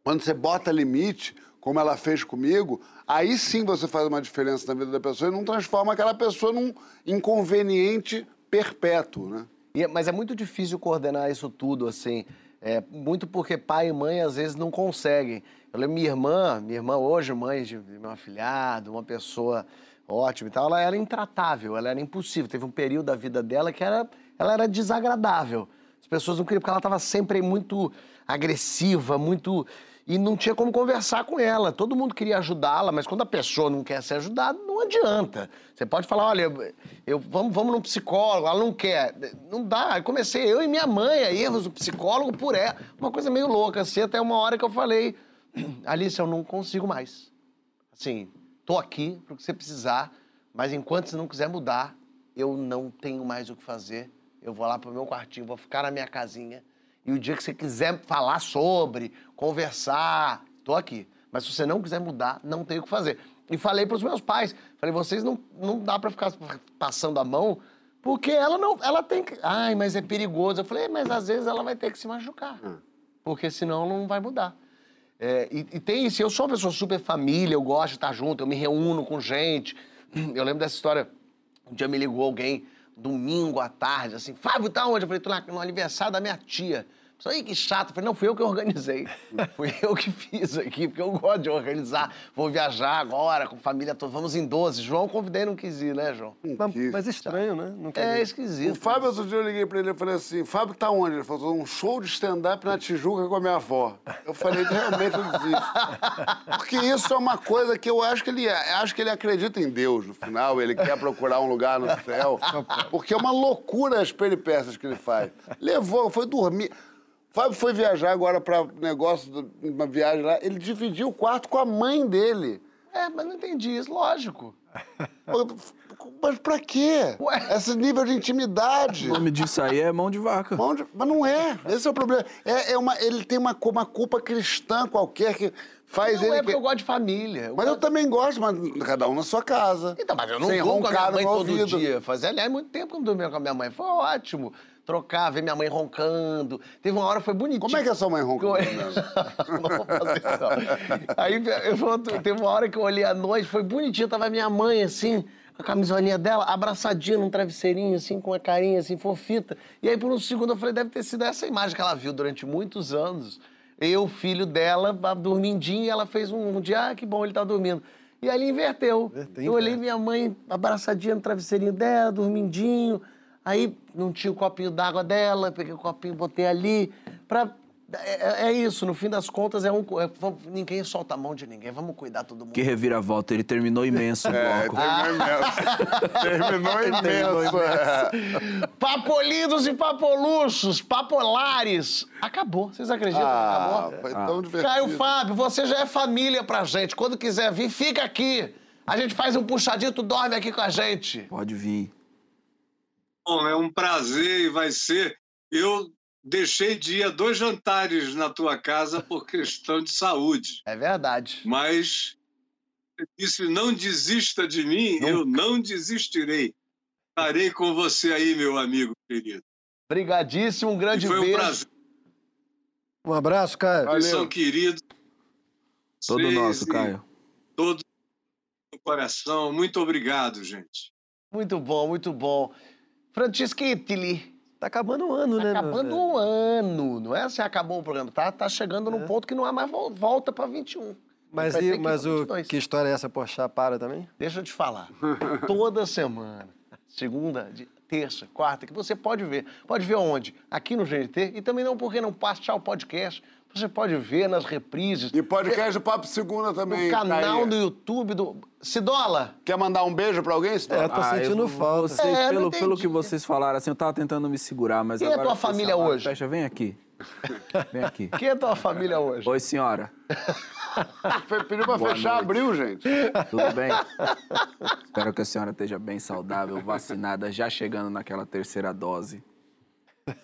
Quando você bota limite, como ela fez comigo, aí sim você faz uma diferença na vida da pessoa e não transforma aquela pessoa num inconveniente perpétuo, né? É, mas é muito difícil coordenar isso tudo, assim, é, muito porque pai e mãe às vezes não conseguem. Eu lembro minha irmã, minha irmã hoje, mãe de meu afilhado, uma pessoa ótima e tal, ela era intratável, ela era impossível. Teve um período da vida dela que era, ela era desagradável. As pessoas não queriam, porque ela estava sempre muito agressiva, muito. E não tinha como conversar com ela. Todo mundo queria ajudá-la, mas quando a pessoa não quer ser ajudada, não adianta. Você pode falar, olha, eu, vamos, vamos num psicólogo, ela não quer. Não dá. Eu comecei, eu e minha mãe, a erros do psicólogo por ela. Uma coisa meio louca, assim, até uma hora que eu falei, Alice, eu não consigo mais. Assim, Estou aqui para o que você precisar, mas enquanto você não quiser mudar, eu não tenho mais o que fazer. Eu vou lá para o meu quartinho, vou ficar na minha casinha. E o dia que você quiser falar sobre, conversar, estou aqui. Mas se você não quiser mudar, não tem o que fazer. E falei para os meus pais, falei, vocês não, não dá para ficar passando a mão, porque ela não, ela tem que, ai, mas é perigoso. Eu falei, mas às vezes ela vai ter que se machucar, hum. porque senão não vai mudar. É, e, e, tem isso, eu sou uma pessoa super família, eu gosto de estar junto, eu me reúno com gente. Eu lembro dessa história, um dia me ligou alguém, domingo à tarde, assim, Fábio, tá onde? Eu falei, tô no aniversário da minha tia. Falei, que chato. Eu falei, não, fui eu que organizei. fui eu que fiz aqui, porque eu gosto de organizar. Vou viajar agora com a família toda. Vamos em 12. João convidei, não quis ir, né, João? Mas, mas estranho, né? Não é ir. esquisito. O Fábio, outro dia eu liguei pra ele e falei assim, Fábio tá onde? Ele falou, um show de stand-up na Tijuca com a minha avó. Eu falei, realmente eu desisto. Porque isso é uma coisa que eu acho que ele acho que ele acredita em Deus no final, ele quer procurar um lugar no céu. Porque é uma loucura as peripécias que ele faz. Levou, foi dormir. Fábio foi viajar agora para negócio, uma viagem lá, ele dividiu o quarto com a mãe dele. É, mas não entendi isso, lógico. Mas pra quê? Ué? Esse nível de intimidade. O nome disso aí é mão de vaca. Mão de... Mas não é. Esse é o problema. É, é uma... Ele tem uma, uma culpa cristã qualquer que faz não ele. Não é porque eu gosto de família. Eu mas gosto... eu também gosto, mas cada um na sua casa. Então, mas eu não durmo com a minha mãe todo ouvido. dia. Fazia, aliás, muito tempo que eu não dormia com a minha mãe. Foi ótimo. Trocar, ver minha mãe roncando. Teve uma hora foi bonitinho. Como é que é sua mãe roncando? não, não vou fazer isso. Aí eu, teve uma hora que eu olhei à noite, foi bonitinho, tava minha mãe assim, a camisolinha dela, abraçadinha num travesseirinho, assim, com a carinha assim, fofita. E aí, por um segundo, eu falei, deve ter sido essa imagem que ela viu durante muitos anos. Eu, filho dela, dormindinho, e ela fez um, um dia, ah, que bom, ele tá dormindo. E ali inverteu. eu olhei minha mãe abraçadinha no travesseirinho dela, dormindinho. Aí não tinha o copinho d'água dela, peguei o copinho, botei ali. Pra... É, é, isso, no fim das contas, é um. É, ninguém solta a mão de ninguém, vamos cuidar todo mundo. Que reviravolta, ele terminou imenso o é, bloco. É, terminou imenso. terminou imenso. É. Papolidos e papoluxos, papolares. Acabou, vocês acreditam ah, acabou? Foi tão ah. divertido. Caio Fábio, você já é família pra gente. Quando quiser vir, fica aqui. A gente faz um puxadinho, tu dorme aqui com a gente. Pode vir. Bom, é um prazer e vai ser. Eu deixei de ir a dois jantares na tua casa por questão de saúde. É verdade. Mas disse: não desista de mim, Nunca. eu não desistirei. Estarei com você aí, meu amigo querido. Obrigadíssimo, um grande e foi beijo. Um, prazer. um abraço, Caio. Valeu. São queridos. Todo nosso, Caio. Todo no coração. Muito obrigado, gente. Muito bom, muito bom. Francisco Italy. Tá acabando o ano, tá né? acabando o ano, não é assim, acabou o programa. Tá, tá chegando é. num ponto que não há mais volta para 21. Mas, e, mas o, que história é essa? Porchat para também? Deixa eu te falar. Toda semana, segunda, terça, quarta, que você pode ver. Pode ver onde? Aqui no GNT. E também não porque não passar o podcast. Você pode ver nas reprises. E podcast do Papo Segunda também. No canal do YouTube do. Cidola! Quer mandar um beijo pra alguém, Cidola? É, tô ah, sentindo falta. Vocês, é, pelo, pelo que vocês falaram, assim, eu tava tentando me segurar, mas Quem agora... é tua família hoje? Fecha, vem aqui. Vem aqui. Quem é tua família hoje? Oi, senhora. Pediu pra Boa fechar, noite. abriu, gente. Tudo bem? Espero que a senhora esteja bem saudável, vacinada, já chegando naquela terceira dose,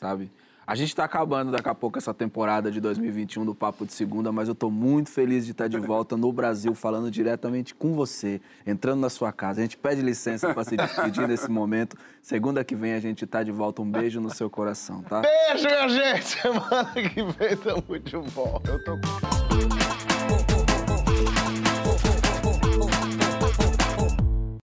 sabe? A gente está acabando daqui a pouco essa temporada de 2021 do Papo de Segunda, mas eu estou muito feliz de estar de volta no Brasil, falando diretamente com você, entrando na sua casa. A gente pede licença para se despedir nesse momento. Segunda que vem a gente está de volta. Um beijo no seu coração, tá? Beijo, minha gente! Semana que vem tamo de volta. Eu tô com...